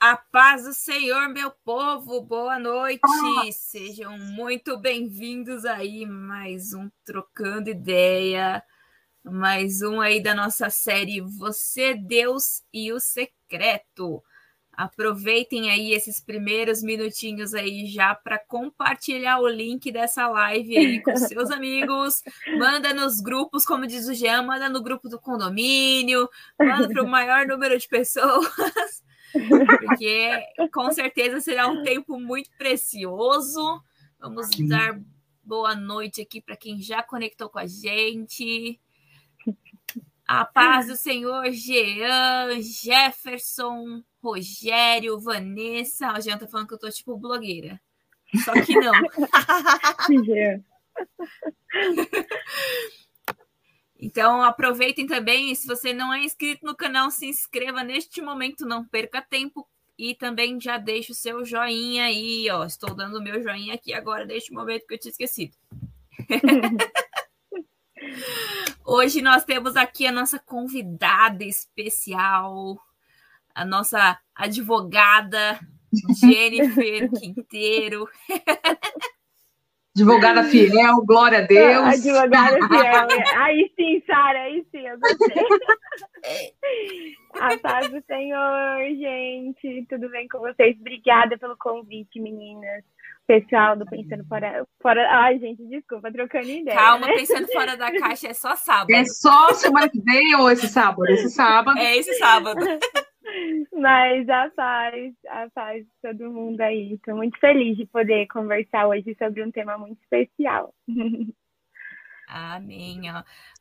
A paz do Senhor, meu povo, boa noite. Sejam muito bem-vindos aí mais um trocando ideia, mais um aí da nossa série Você, Deus e o Secreto. Aproveitem aí esses primeiros minutinhos aí já para compartilhar o link dessa live aí com seus amigos. Manda nos grupos, como diz o Jean, manda no grupo do condomínio, manda para o maior número de pessoas porque com certeza será um tempo muito precioso. Vamos Sim. dar boa noite aqui para quem já conectou com a gente. A paz do Senhor, Jean, Jefferson, Rogério, Vanessa. O Jean tá falando que eu tô tipo blogueira. Só que não. Então aproveitem também, se você não é inscrito no canal, se inscreva neste momento, não perca tempo e também já deixa o seu joinha aí, ó. Estou dando o meu joinha aqui agora neste momento que eu tinha esquecido. Hoje nós temos aqui a nossa convidada especial, a nossa advogada Jennifer Quinteiro. Advogada fiel, glória a Deus. Advogada fiel. Aí sim, Sara, aí sim, eu gostei. a paz do Senhor, gente. Tudo bem com vocês? Obrigada pelo convite, meninas. Pessoal do Pensando Fora. fora... Ai, gente, desculpa, trocando ideia. Calma, né? Pensando Fora da Caixa é só sábado. É só semana que vem ou esse sábado? Esse sábado. É esse sábado. Mas a paz, a paz de todo mundo aí. Estou muito feliz de poder conversar hoje sobre um tema muito especial. Amém.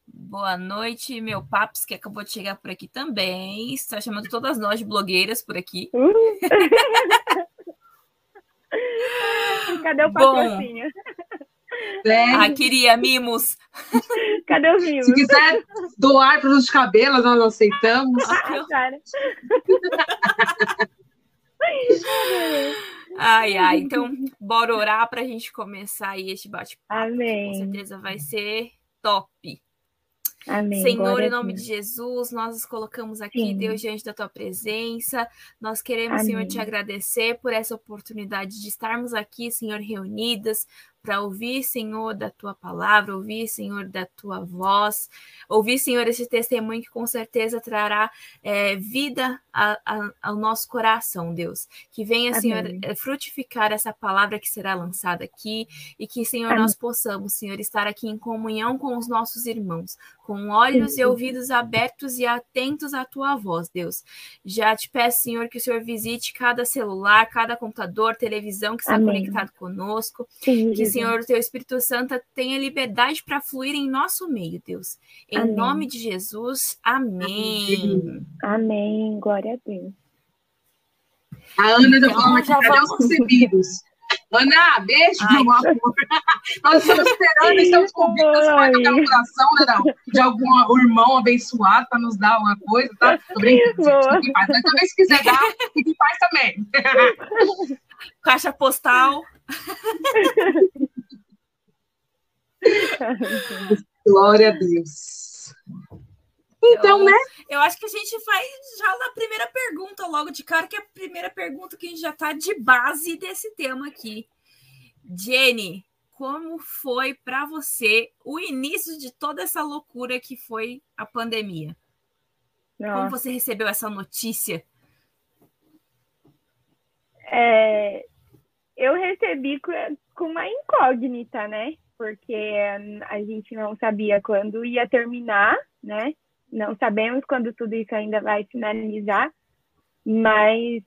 Boa noite, meu Paps, que acabou de chegar por aqui também. Está chamando todas nós de blogueiras por aqui. Uh! Cadê o patrocínio? Bom, é. Ah, queria mimos. Cadê os mimos? Se quiser doar para os cabelos, nós aceitamos. Ah, cara. ai, ai. Então, bora orar para a gente começar aí este bate-papo. Amém. Com certeza vai ser top. Amém. Senhor, em nome de Jesus, nós nos colocamos aqui, Sim. Deus, diante da tua presença. Nós queremos, Amém. Senhor, te agradecer por essa oportunidade de estarmos aqui, Senhor, reunidas, para ouvir, Senhor, da tua palavra, ouvir, Senhor, da tua voz, ouvir, Senhor, esse testemunho que com certeza trará é, vida a, a, ao nosso coração, Deus. Que venha, Amém. Senhor, é, frutificar essa palavra que será lançada aqui e que, Senhor, Amém. nós possamos, Senhor, estar aqui em comunhão com os nossos irmãos, com olhos Sim. e ouvidos abertos e atentos à tua voz, Deus. Já te peço, Senhor, que o Senhor visite cada celular, cada computador, televisão que está Amém. conectado conosco. Sim, que, Senhor, o teu Espírito Santo tenha liberdade para fluir em nosso meio, Deus. Em amém. nome de Jesus, amém. Amém. Glória a Deus. A Ana já falou aqui, cadê os recebidos? Ana, beijo, Ai, meu amor. Nós estamos esperando, estamos convindo as marcas da oração, né, de algum irmão abençoado para nos dar alguma coisa, tá? Tô brincando, gente, Mas também, se quiser dar, fique em paz também. Caixa postal. Glória a Deus. Então, né? Eu acho que a gente vai já na primeira pergunta, logo de cara, que é a primeira pergunta que a gente já está de base desse tema aqui. Jenny, como foi para você o início de toda essa loucura que foi a pandemia? Nossa. Como você recebeu essa notícia? É, eu recebi com uma incógnita, né? Porque a gente não sabia quando ia terminar, né? Não sabemos quando tudo isso ainda vai finalizar, mas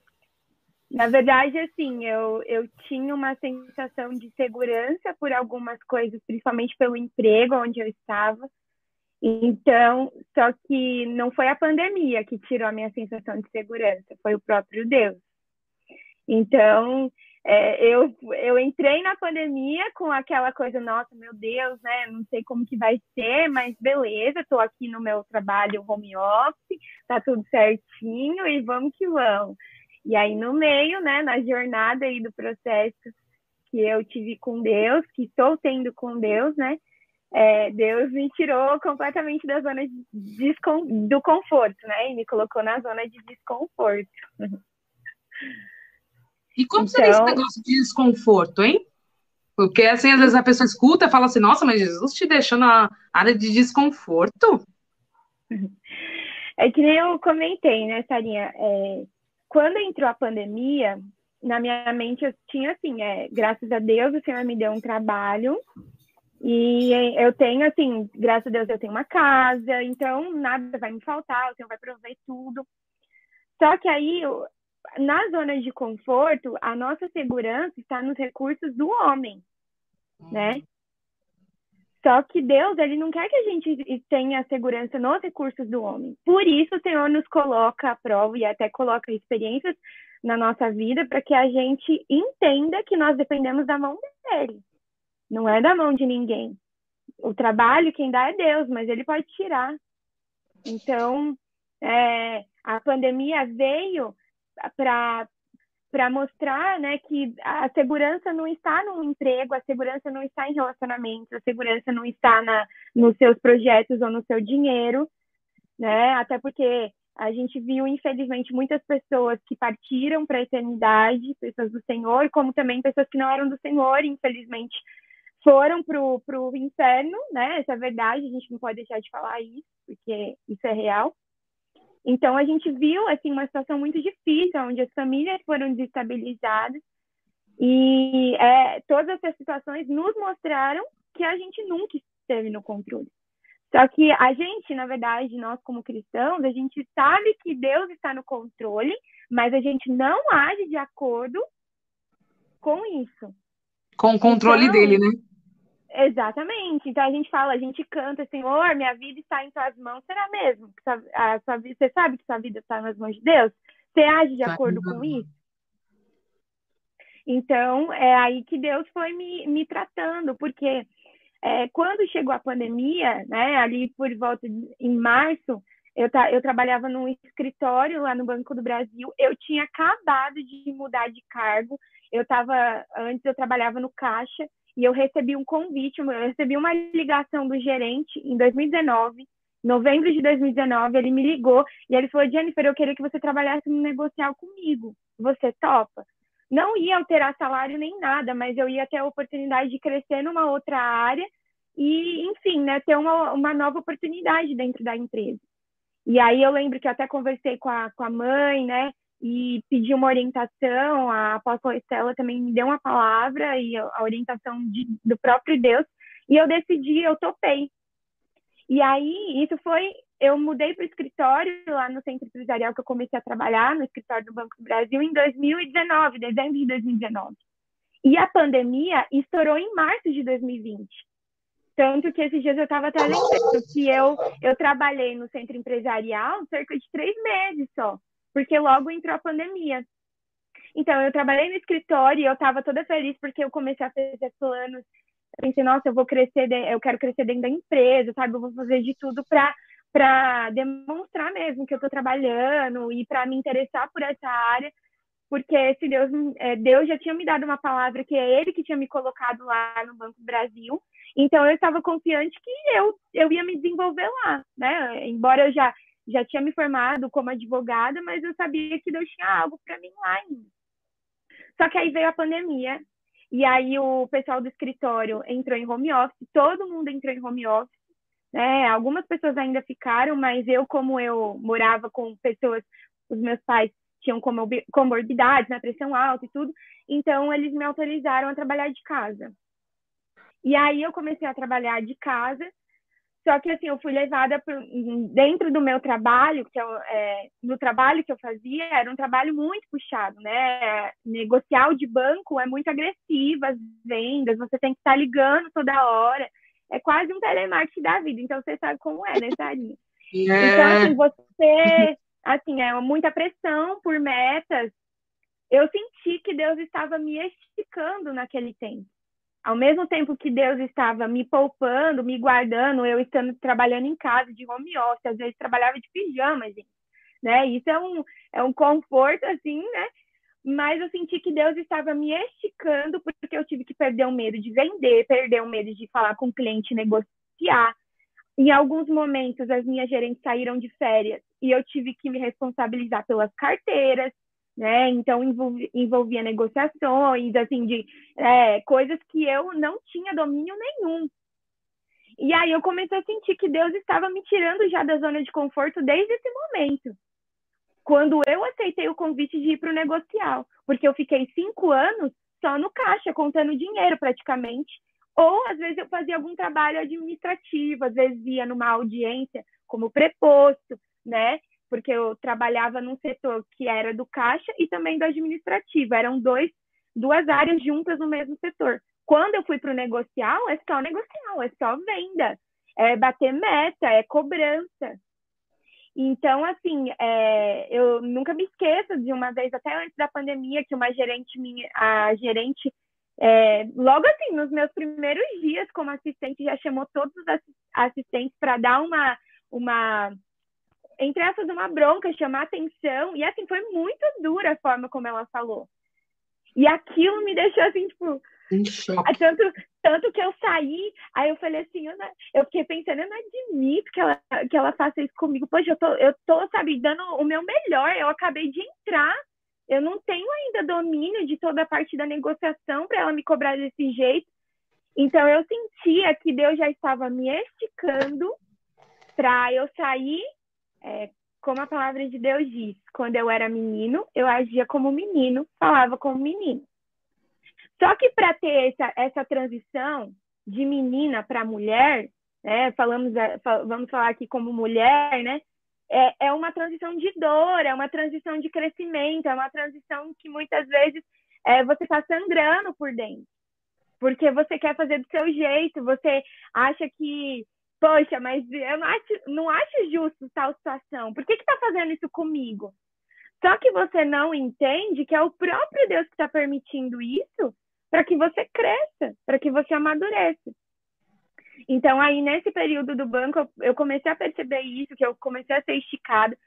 na verdade, assim, eu, eu tinha uma sensação de segurança por algumas coisas, principalmente pelo emprego onde eu estava. Então, só que não foi a pandemia que tirou a minha sensação de segurança, foi o próprio Deus. Então, é, eu, eu entrei na pandemia com aquela coisa, nossa, meu Deus, né? Não sei como que vai ser, mas beleza, estou aqui no meu trabalho home office, tá tudo certinho e vamos que vamos. E aí, no meio, né, na jornada aí do processo que eu tive com Deus, que estou tendo com Deus, né? É, Deus me tirou completamente da zona de do conforto, né? E me colocou na zona de desconforto. E como então... seria esse negócio de desconforto, hein? Porque, assim, às vezes a pessoa escuta e fala assim, nossa, mas Jesus te deixou na área de desconforto? É que nem eu comentei, né, Sarinha? É, quando entrou a pandemia, na minha mente eu tinha assim, é, graças a Deus o Senhor me deu um trabalho e eu tenho assim, graças a Deus eu tenho uma casa, então nada vai me faltar, o Senhor vai prover tudo. Só que aí, na zona de conforto, a nossa segurança está nos recursos do homem, né? Só que Deus, ele não quer que a gente tenha segurança nos recursos do homem. Por isso, o Senhor nos coloca à prova e até coloca experiências na nossa vida para que a gente entenda que nós dependemos da mão dele. Não é da mão de ninguém. O trabalho quem dá é Deus, mas ele pode tirar. Então, é, a pandemia veio para para mostrar né, que a segurança não está no emprego, a segurança não está em relacionamentos, a segurança não está na, nos seus projetos ou no seu dinheiro, né? Até porque a gente viu, infelizmente, muitas pessoas que partiram para a eternidade, pessoas do Senhor, como também pessoas que não eram do Senhor, infelizmente, foram para o inferno, né? Essa é verdade, a gente não pode deixar de falar isso, porque isso é real. Então, a gente viu assim, uma situação muito difícil, onde as famílias foram desestabilizadas. E é, todas essas situações nos mostraram que a gente nunca esteve no controle. Só que a gente, na verdade, nós como cristãos, a gente sabe que Deus está no controle, mas a gente não age de acordo com isso. Com o controle então, dele, né? Exatamente. Então a gente fala, a gente canta, Senhor, minha vida está em tuas mãos. Será mesmo? A sua, você sabe que sua vida está nas mãos de Deus? Você age de tá acordo com isso? Então, é aí que Deus foi me, me tratando, porque é, quando chegou a pandemia, né, ali por volta de, em março, eu, eu trabalhava num escritório lá no Banco do Brasil, eu tinha acabado de mudar de cargo, eu estava, antes eu trabalhava no caixa, e eu recebi um convite, eu recebi uma ligação do gerente em 2019, novembro de 2019, ele me ligou e ele falou: Jennifer, eu queria que você trabalhasse no negocial comigo. Você topa? Não ia alterar salário nem nada, mas eu ia ter a oportunidade de crescer numa outra área e, enfim, né, ter uma, uma nova oportunidade dentro da empresa. E aí eu lembro que até conversei com a, com a mãe, né? E pedi uma orientação. A apóstola Estela também me deu uma palavra e a orientação de, do próprio Deus. E eu decidi, eu topei. E aí, isso foi. Eu mudei para o escritório lá no centro empresarial que eu comecei a trabalhar, no escritório do Banco do Brasil, em 2019, dezembro de 2019. E a pandemia estourou em março de 2020. Tanto que esses dias eu estava até lembrando que eu, eu trabalhei no centro empresarial cerca de três meses só porque logo entrou a pandemia. Então, eu trabalhei no escritório e eu estava toda feliz porque eu comecei a fazer planos. Eu pensei, nossa, eu vou crescer, eu quero crescer dentro da empresa, sabe? Eu vou fazer de tudo para para demonstrar mesmo que eu estou trabalhando e para me interessar por essa área, porque se Deus, é, Deus já tinha me dado uma palavra que é Ele que tinha me colocado lá no Banco Brasil, então eu estava confiante que eu eu ia me desenvolver lá, né? Embora eu já já tinha me formado como advogada, mas eu sabia que Deus tinha algo para mim lá ainda. Só que aí veio a pandemia, e aí o pessoal do escritório entrou em home office, todo mundo entrou em home office, né? Algumas pessoas ainda ficaram, mas eu, como eu morava com pessoas, os meus pais tinham comorbidades, né? pressão alta e tudo, então eles me autorizaram a trabalhar de casa. E aí eu comecei a trabalhar de casa, só que assim, eu fui levada por, dentro do meu trabalho, que eu, é, no trabalho que eu fazia, era um trabalho muito puxado, né? Negociar de banco é muito agressivo, as vendas, você tem que estar ligando toda hora. É quase um telemarketing da vida, então você sabe como é, né, Sarinha? É. Então, assim, você, assim, é muita pressão por metas. Eu senti que Deus estava me esticando naquele tempo ao mesmo tempo que Deus estava me poupando, me guardando, eu estando trabalhando em casa, de home office, às vezes trabalhava de pijama, gente, né? Isso é um, é um conforto, assim, né? Mas eu senti que Deus estava me esticando, porque eu tive que perder o medo de vender, perder o medo de falar com o cliente, negociar. Em alguns momentos, as minhas gerentes saíram de férias e eu tive que me responsabilizar pelas carteiras, né? Então envolvia, envolvia negociações, assim, de é, coisas que eu não tinha domínio nenhum. E aí eu comecei a sentir que Deus estava me tirando já da zona de conforto desde esse momento. Quando eu aceitei o convite de ir para o negocial, porque eu fiquei cinco anos só no caixa, contando dinheiro praticamente. Ou às vezes eu fazia algum trabalho administrativo, às vezes ia numa audiência como preposto, né? Porque eu trabalhava num setor que era do caixa e também do administrativo. Eram dois, duas áreas juntas no mesmo setor. Quando eu fui para o negocial, é só negocial, é só venda, é bater meta, é cobrança. Então, assim, é, eu nunca me esqueço de uma vez, até antes da pandemia, que uma gerente minha, a gerente, é, logo assim, nos meus primeiros dias como assistente, já chamou todos os assistentes para dar uma, uma, entre essas, uma bronca, chamar atenção. E, assim, foi muito dura a forma como ela falou. E aquilo me deixou, assim, tipo, tanto, tanto que eu saí, aí eu falei assim, eu, não, eu fiquei pensando, eu não admito que ela, que ela faça isso comigo. Poxa, eu tô, eu tô, sabe, dando o meu melhor. Eu acabei de entrar, eu não tenho ainda domínio de toda a parte da negociação para ela me cobrar desse jeito. Então eu sentia que Deus já estava me esticando para eu sair, é, como a palavra de Deus diz, quando eu era menino, eu agia como menino, falava como menino. Só que para ter essa, essa transição de menina para mulher, né, falamos, é, vamos falar aqui como mulher, né, é, é uma transição de dor, é uma transição de crescimento, é uma transição que muitas vezes é, você está sangrando por dentro. Porque você quer fazer do seu jeito, você acha que, poxa, mas eu não acho, não acho justo tal situação, por que está fazendo isso comigo? Só que você não entende que é o próprio Deus que está permitindo isso para que você cresça, para que você amadureça. Então, aí, nesse período do banco, eu comecei a perceber isso, que eu comecei a ser esticada,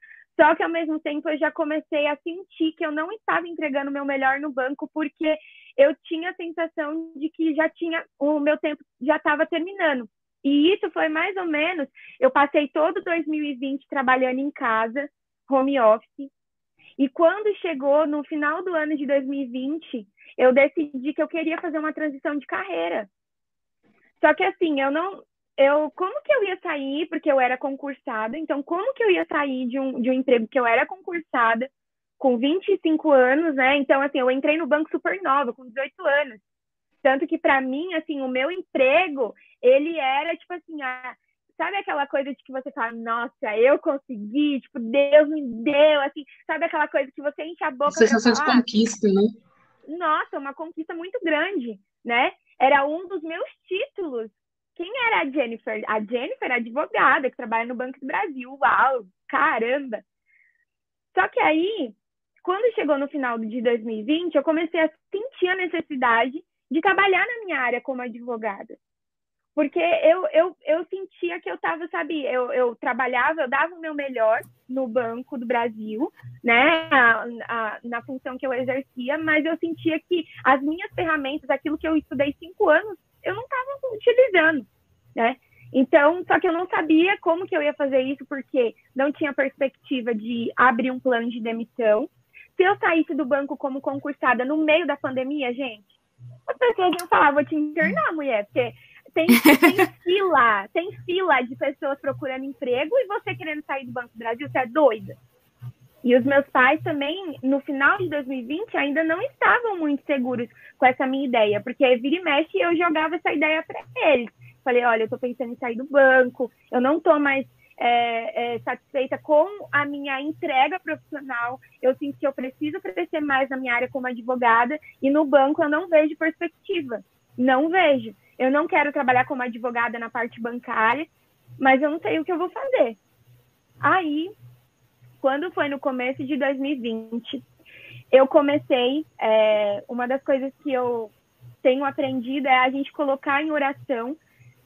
só que, ao mesmo tempo, eu já comecei a sentir que eu não estava entregando o meu melhor no banco, porque eu tinha a sensação de que já tinha, o meu tempo já estava terminando. E isso foi mais ou menos, eu passei todo 2020 trabalhando em casa, home office, e quando chegou no final do ano de 2020, eu decidi que eu queria fazer uma transição de carreira. Só que assim, eu não. Eu, como que eu ia sair, porque eu era concursada, então como que eu ia sair de um, de um emprego que eu era concursada, com 25 anos, né? Então, assim, eu entrei no banco super nova, com 18 anos. Tanto que, para mim, assim, o meu emprego, ele era, tipo assim, a, sabe aquela coisa de que você fala, nossa, eu consegui, tipo, Deus me deu, assim, sabe aquela coisa que você enche a boca. Sensação de conquista, né? nossa, uma conquista muito grande, né? Era um dos meus títulos. Quem era a Jennifer? A Jennifer, advogada, que trabalha no Banco do Brasil. Uau, caramba! Só que aí, quando chegou no final de 2020, eu comecei a sentir a necessidade de trabalhar na minha área como advogada porque eu, eu, eu sentia que eu estava, sabe, eu, eu trabalhava, eu dava o meu melhor no Banco do Brasil, né, a, a, na função que eu exercia, mas eu sentia que as minhas ferramentas, aquilo que eu estudei cinco anos, eu não estava utilizando, né? Então, só que eu não sabia como que eu ia fazer isso, porque não tinha perspectiva de abrir um plano de demissão. Se eu saísse do banco como concursada no meio da pandemia, gente, as pessoas iam falar, vou te internar, mulher, porque tem, tem fila, tem fila de pessoas procurando emprego e você querendo sair do Banco do Brasil, você é doida. E os meus pais também, no final de 2020, ainda não estavam muito seguros com essa minha ideia, porque vira e mexe eu jogava essa ideia para eles. Falei, olha, eu estou pensando em sair do banco, eu não estou mais é, é, satisfeita com a minha entrega profissional, eu sinto que eu preciso crescer mais na minha área como advogada, e no banco eu não vejo perspectiva, não vejo. Eu não quero trabalhar como advogada na parte bancária, mas eu não sei o que eu vou fazer. Aí, quando foi no começo de 2020, eu comecei, é, uma das coisas que eu tenho aprendido é a gente colocar em oração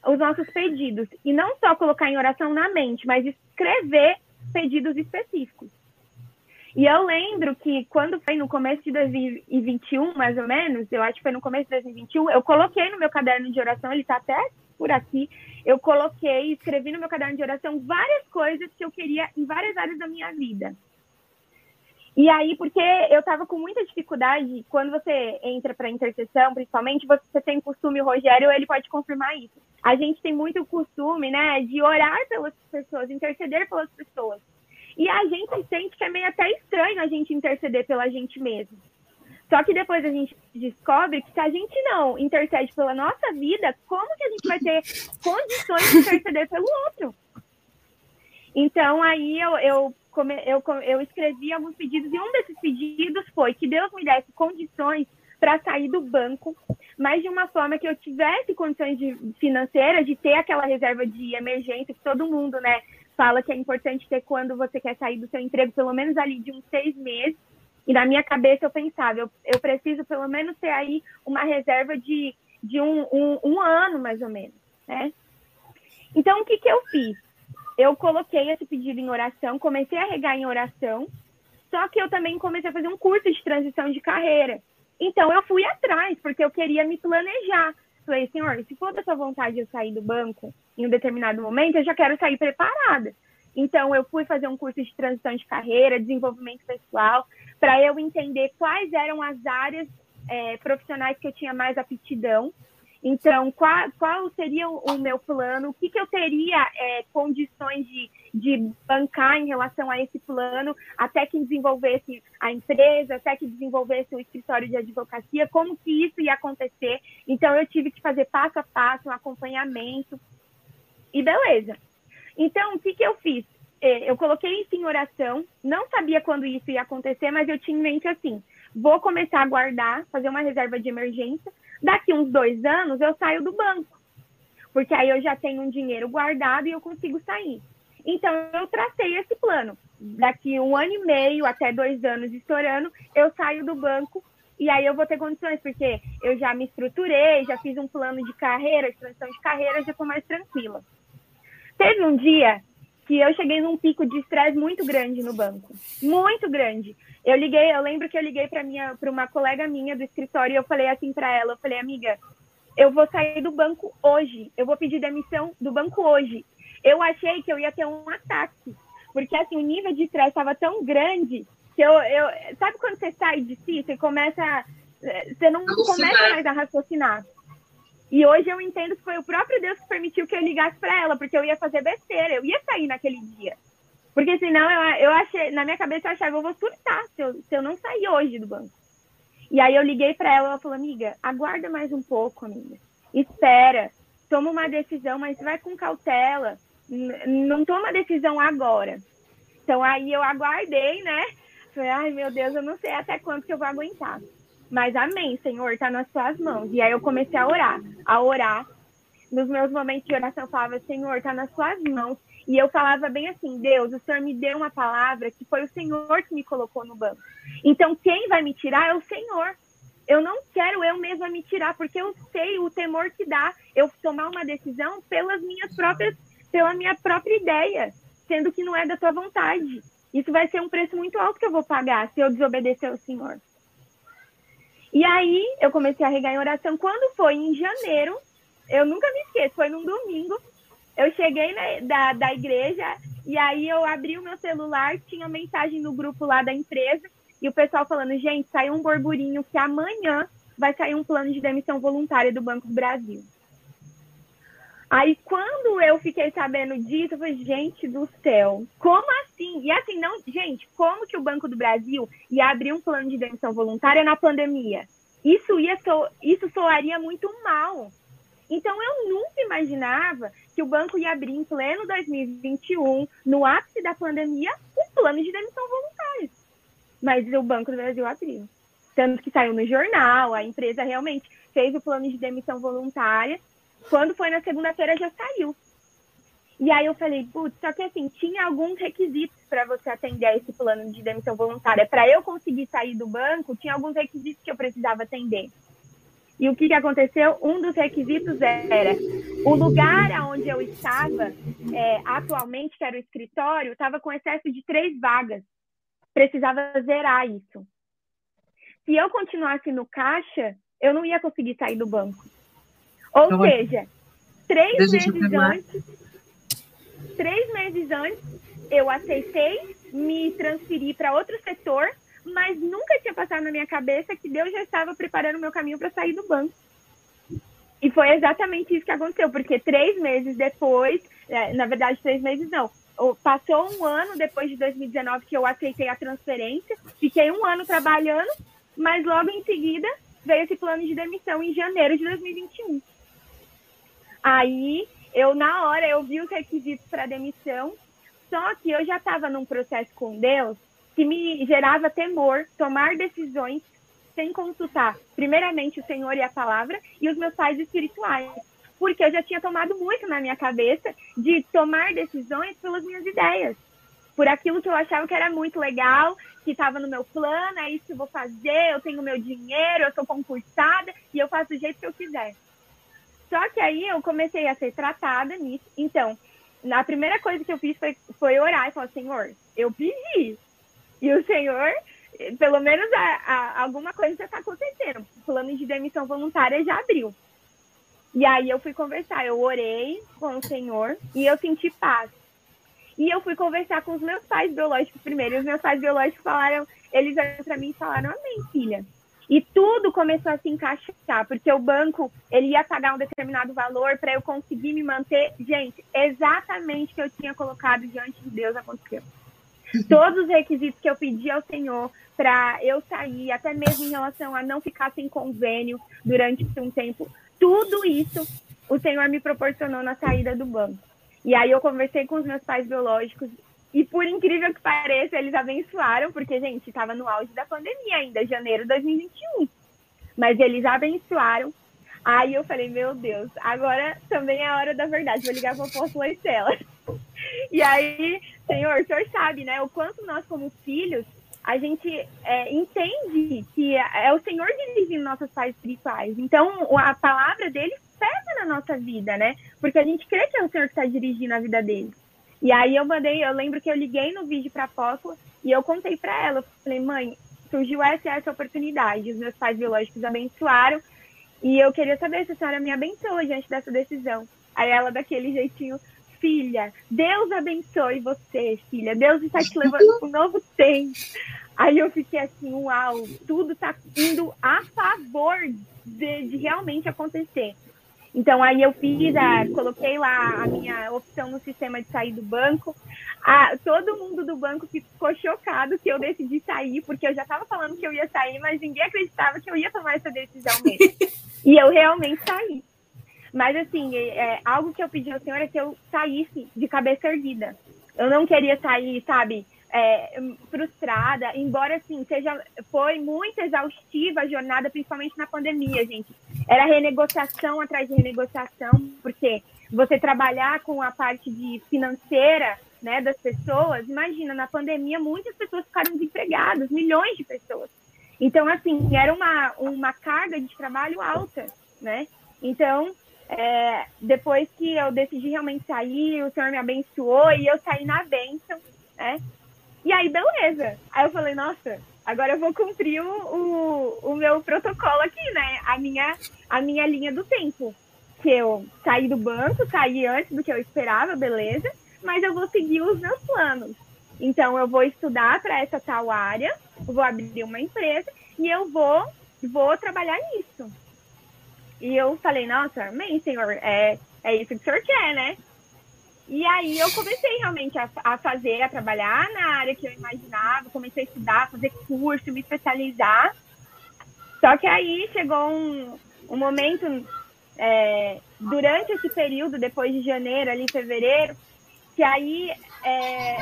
os nossos pedidos. E não só colocar em oração na mente, mas escrever pedidos específicos. E eu lembro que quando foi no começo de 2021, mais ou menos, eu acho que foi no começo de 2021, eu coloquei no meu caderno de oração, ele está até por aqui, eu coloquei, escrevi no meu caderno de oração várias coisas que eu queria em várias áreas da minha vida. E aí, porque eu estava com muita dificuldade, quando você entra para intercessão, principalmente, você tem costume, o Rogério, ele pode confirmar isso. A gente tem muito costume, né, de orar pelas pessoas, interceder pelas pessoas. E a gente sente que é meio até estranho a gente interceder pela gente mesmo. Só que depois a gente descobre que se a gente não intercede pela nossa vida, como que a gente vai ter condições de interceder pelo outro? Então aí eu, eu eu, eu escrevi alguns pedidos e um desses pedidos foi que Deus me desse condições para sair do banco, mas de uma forma que eu tivesse condições de, financeiras de ter aquela reserva de emergência que todo mundo, né, fala que é importante ter quando você quer sair do seu emprego, pelo menos ali de uns seis meses. E na minha cabeça eu pensava, eu, eu preciso pelo menos ter aí uma reserva de, de um, um, um ano, mais ou menos, né? Então, o que, que eu fiz? Eu coloquei esse pedido em oração, comecei a regar em oração, só que eu também comecei a fazer um curso de transição de carreira. Então eu fui atrás, porque eu queria me planejar. Falei, senhor, se for da sua vontade eu sair do banco em um determinado momento, eu já quero sair preparada. Então eu fui fazer um curso de transição de carreira, desenvolvimento pessoal, para eu entender quais eram as áreas é, profissionais que eu tinha mais aptidão então, qual, qual seria o, meu plano? O que, que eu teria é, condições de, de bancar em relação a esse plano, até que desenvolvesse a empresa, até que desenvolvesse o escritório de advocacia, como que isso ia acontecer? Então, eu tive que fazer passo a passo, um acompanhamento, e beleza. Então, o que, que eu fiz? É, eu coloquei isso em oração, não sabia quando isso ia acontecer, mas eu tinha em mente assim: vou começar a guardar, fazer uma reserva de emergência, Daqui uns dois anos eu saio do banco, porque aí eu já tenho um dinheiro guardado e eu consigo sair. Então eu tracei esse plano. Daqui um ano e meio até dois anos estourando, eu saio do banco e aí eu vou ter condições, porque eu já me estruturei, já fiz um plano de carreira, de transição de carreira, já estou mais tranquila. Teve um dia que eu cheguei num pico de estresse muito grande no banco, muito grande. Eu liguei, eu lembro que eu liguei para minha, para uma colega minha do escritório e eu falei assim para ela, eu falei, amiga, eu vou sair do banco hoje, eu vou pedir demissão do banco hoje. Eu achei que eu ia ter um ataque, porque assim o nível de estresse estava tão grande que eu, eu, sabe quando você sai de si, você começa, você não começa mais a raciocinar. E hoje eu entendo que foi o próprio Deus que permitiu que eu ligasse para ela, porque eu ia fazer besteira, eu ia sair naquele dia. Porque senão eu, eu achei, na minha cabeça eu achava, eu vou surtar se eu, se eu não sair hoje do banco. E aí eu liguei para ela, ela falou, amiga, aguarda mais um pouco, amiga. Espera, toma uma decisão, mas vai com cautela. Não toma decisão agora. Então aí eu aguardei, né? Falei, ai meu Deus, eu não sei até quanto que eu vou aguentar. Mas amém, Senhor, tá nas suas mãos. E aí eu comecei a orar, a orar. Nos meus momentos de oração eu falava, Senhor, tá nas suas mãos. E eu falava bem assim: Deus, o Senhor me deu uma palavra que foi o Senhor que me colocou no banco. Então, quem vai me tirar é o Senhor. Eu não quero eu mesma me tirar, porque eu sei o temor que dá eu tomar uma decisão pelas minhas próprias, pela minha própria ideia, sendo que não é da tua vontade. Isso vai ser um preço muito alto que eu vou pagar se eu desobedecer ao Senhor. E aí eu comecei a regar em oração. Quando foi em janeiro, eu nunca me esqueço, foi num domingo, eu cheguei na, da, da igreja e aí eu abri o meu celular, tinha mensagem no grupo lá da empresa e o pessoal falando, gente, saiu um burburinho que amanhã vai sair um plano de demissão voluntária do Banco do Brasil. Aí, quando eu fiquei sabendo disso, eu falei, gente do céu, como assim? E assim, não, gente, como que o Banco do Brasil ia abrir um plano de demissão voluntária na pandemia? Isso ia so, isso soaria muito mal. Então, eu nunca imaginava que o banco ia abrir em pleno 2021, no ápice da pandemia, um plano de demissão voluntária. Mas o Banco do Brasil abriu. Tanto que saiu no jornal, a empresa realmente fez o plano de demissão voluntária. Quando foi na segunda-feira, já saiu. E aí eu falei, putz, só que assim, tinha alguns requisitos para você atender a esse plano de demissão voluntária. Para eu conseguir sair do banco, tinha alguns requisitos que eu precisava atender. E o que, que aconteceu? Um dos requisitos era o lugar onde eu estava é, atualmente, que era o escritório, estava com excesso de três vagas. Precisava zerar isso. Se eu continuasse no caixa, eu não ia conseguir sair do banco. Ou então, seja, três meses antes, três meses antes, eu aceitei me transferir para outro setor mas nunca tinha passado na minha cabeça que Deus já estava preparando o meu caminho para sair do banco. E foi exatamente isso que aconteceu, porque três meses depois, é, na verdade, três meses não, passou um ano depois de 2019 que eu aceitei a transferência, fiquei um ano trabalhando, mas logo em seguida veio esse plano de demissão em janeiro de 2021. Aí, eu, na hora, eu vi os requisitos para demissão, só que eu já estava num processo com Deus que me gerava temor, tomar decisões sem consultar, primeiramente, o Senhor e a palavra e os meus pais espirituais. Porque eu já tinha tomado muito na minha cabeça de tomar decisões pelas minhas ideias, por aquilo que eu achava que era muito legal, que estava no meu plano, é isso que eu vou fazer, eu tenho meu dinheiro, eu sou concursada e eu faço do jeito que eu quiser. Só que aí eu comecei a ser tratada nisso. Então, a primeira coisa que eu fiz foi, foi orar e falar, Senhor, eu pedi. E o Senhor pelo menos a, a, alguma coisa já está acontecendo. O plano de demissão voluntária já abriu. E aí eu fui conversar, eu orei com o Senhor e eu senti paz. E eu fui conversar com os meus pais biológicos primeiro. E os meus pais biológicos falaram, eles olharam para mim e falaram, amém, filha. E tudo começou a se encaixar, porque o banco ele ia pagar um determinado valor para eu conseguir me manter. Gente, exatamente o que eu tinha colocado diante de Deus aconteceu. Todos os requisitos que eu pedi ao Senhor para eu sair, até mesmo em relação a não ficar sem convênio durante um tempo, tudo isso o Senhor me proporcionou na saída do banco. E aí eu conversei com os meus pais biológicos e por incrível que pareça, eles abençoaram, porque, gente, estava no auge da pandemia ainda, janeiro de 2021. Mas eles abençoaram. Aí eu falei, meu Deus, agora também é a hora da verdade. Vou ligar para o apóstolo Estela. E aí, Senhor, o Senhor sabe, né, o quanto nós, como filhos, a gente é, entende que é o Senhor dirigindo nossos pais espirituais. Então, a palavra dele pesa na nossa vida, né? Porque a gente crê que é o Senhor que está dirigindo a vida dele. E aí eu mandei, eu lembro que eu liguei no vídeo para a apóstola e eu contei para ela, falei, mãe, surgiu essa essa oportunidade, os meus pais biológicos abençoaram e eu queria saber se a senhora me abençoa diante dessa decisão. Aí ela daquele jeitinho, filha, Deus abençoe você, filha, Deus está te levando para um novo tempo. Aí eu fiquei assim, uau, tudo está indo a favor de, de realmente acontecer. Então aí eu fiz, a, coloquei lá a minha opção no sistema de sair do banco. A, todo mundo do banco ficou chocado que eu decidi sair, porque eu já estava falando que eu ia sair, mas ninguém acreditava que eu ia tomar essa decisão mesmo. e eu realmente saí. Mas assim, é, é, algo que eu pedi ao Senhor é que eu saísse de cabeça erguida. Eu não queria sair, sabe, é, frustrada, embora assim seja foi muito exaustiva a jornada, principalmente na pandemia, gente. Era renegociação atrás de renegociação, porque você trabalhar com a parte de financeira, né, das pessoas, imagina, na pandemia muitas pessoas ficaram desempregadas, milhões de pessoas. Então, assim, era uma, uma carga de trabalho alta, né? Então, é, depois que eu decidi realmente sair, o Senhor me abençoou e eu saí na bênção, né? E aí, beleza. Aí eu falei, nossa, agora eu vou cumprir o, o, o, meu protocolo aqui, né? A minha, a minha linha do tempo. Que eu saí do banco, saí antes do que eu esperava, beleza. Mas eu vou seguir os meus planos. Então, eu vou estudar para essa tal área, vou abrir uma empresa e eu vou, vou trabalhar nisso. E eu falei, nossa, amém, senhor, é, é isso que o senhor quer, né? E aí eu comecei realmente a, a, fazer, a trabalhar na área que eu imaginava, comecei a estudar, fazer curso, me especializar. Só que aí chegou um, um momento, é, durante esse período, depois de janeiro, ali fevereiro, que aí é,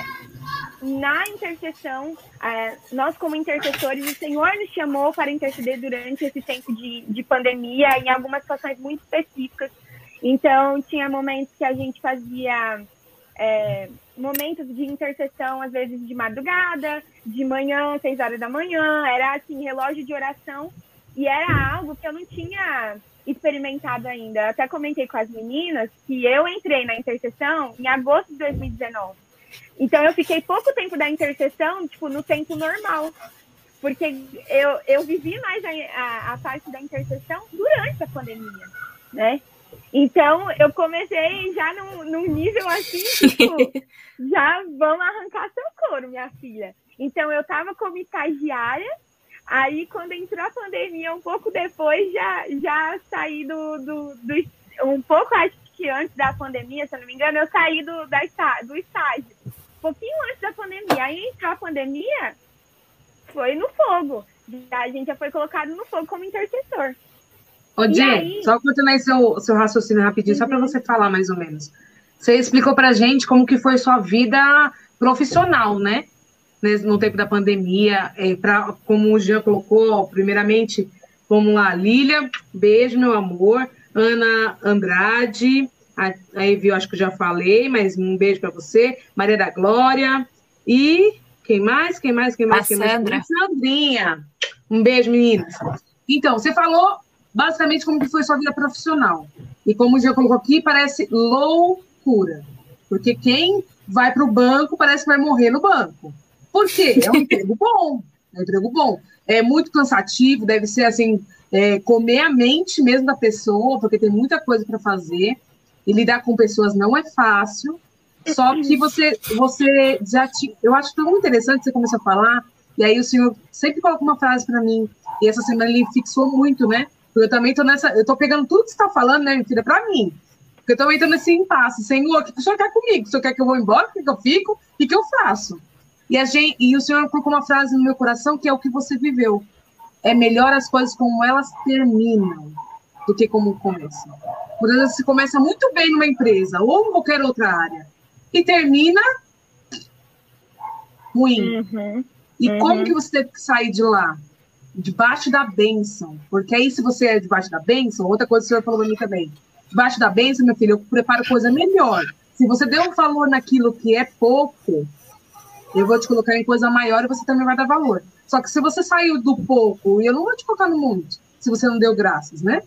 na intercessão, é, nós como intercessores, o Senhor nos chamou para interceder durante esse tempo de, de pandemia, em algumas situações muito específicas. Então, tinha momentos que a gente fazia é, momentos de intercessão, às vezes de madrugada, de manhã, seis horas da manhã, era assim, relógio de oração, e era algo que eu não tinha experimentado ainda. Eu até comentei com as meninas que eu entrei na intercessão em agosto de 2019. Então, eu fiquei pouco tempo da intercessão, tipo, no tempo normal. Porque eu, eu vivi mais a, a, a parte da intercessão durante a pandemia, né? Então, eu comecei já num, num nível assim, tipo, já vão arrancar seu couro, minha filha. Então, eu estava como estagiária, aí quando entrou a pandemia, um pouco depois, já, já saí do, do, do um pouco, acho que antes da pandemia, se eu não me engano, eu saí do, da, do estágio. Um pouquinho antes da pandemia. Aí entrou a pandemia, foi no fogo. A gente já foi colocado no fogo como intercessor. Ô, Jê, aí... só continuar seu, seu raciocínio rapidinho, uhum. só para você falar mais ou menos. Você explicou pra gente como que foi sua vida profissional, né? No tempo da pandemia, é, pra, como o Jean colocou, primeiramente, vamos lá, Lília, beijo, meu amor. Ana Andrade, a, a Evi, eu acho que eu já falei, mas um beijo para você. Maria da Glória. E quem mais? Quem mais? Quem mais? A quem Sandra. mais? Sandrinha. Um beijo, meninas. Então, você falou basicamente como que foi sua vida profissional. E como o Jean colocou aqui, parece loucura. Porque quem vai para o banco parece que vai morrer no banco. Por quê? É um emprego bom. É um emprego bom. É muito cansativo, deve ser assim, é, comer a mente mesmo da pessoa, porque tem muita coisa para fazer. E lidar com pessoas não é fácil. Só que você, você já te, eu acho tão interessante você começar a falar. E aí o senhor sempre coloca uma frase para mim. E essa semana ele fixou muito, né? Eu também tô nessa, eu tô pegando tudo que você está falando, né, minha filha, para mim. Porque eu tô entrando nesse impasse. Senhor, o que o senhor quer comigo? O senhor quer que eu vou embora? O que, eu fico? O que eu faço? E, a gente, e o senhor colocou uma frase no meu coração que é o que você viveu é melhor as coisas como elas terminam do que como começam. Por exemplo, se começa muito bem numa empresa ou em qualquer outra área e termina ruim. Uhum. E uhum. como que você teve que sair de lá? Debaixo da bênção. Porque aí, se você é debaixo da bênção, outra coisa que o senhor falou para mim também. Debaixo da bênção, meu filho, eu preparo coisa melhor. Se você deu um valor naquilo que é pouco, eu vou te colocar em coisa maior e você também vai dar valor. Só que se você saiu do pouco, e eu não vou te colocar no muito, se você não deu graças, né?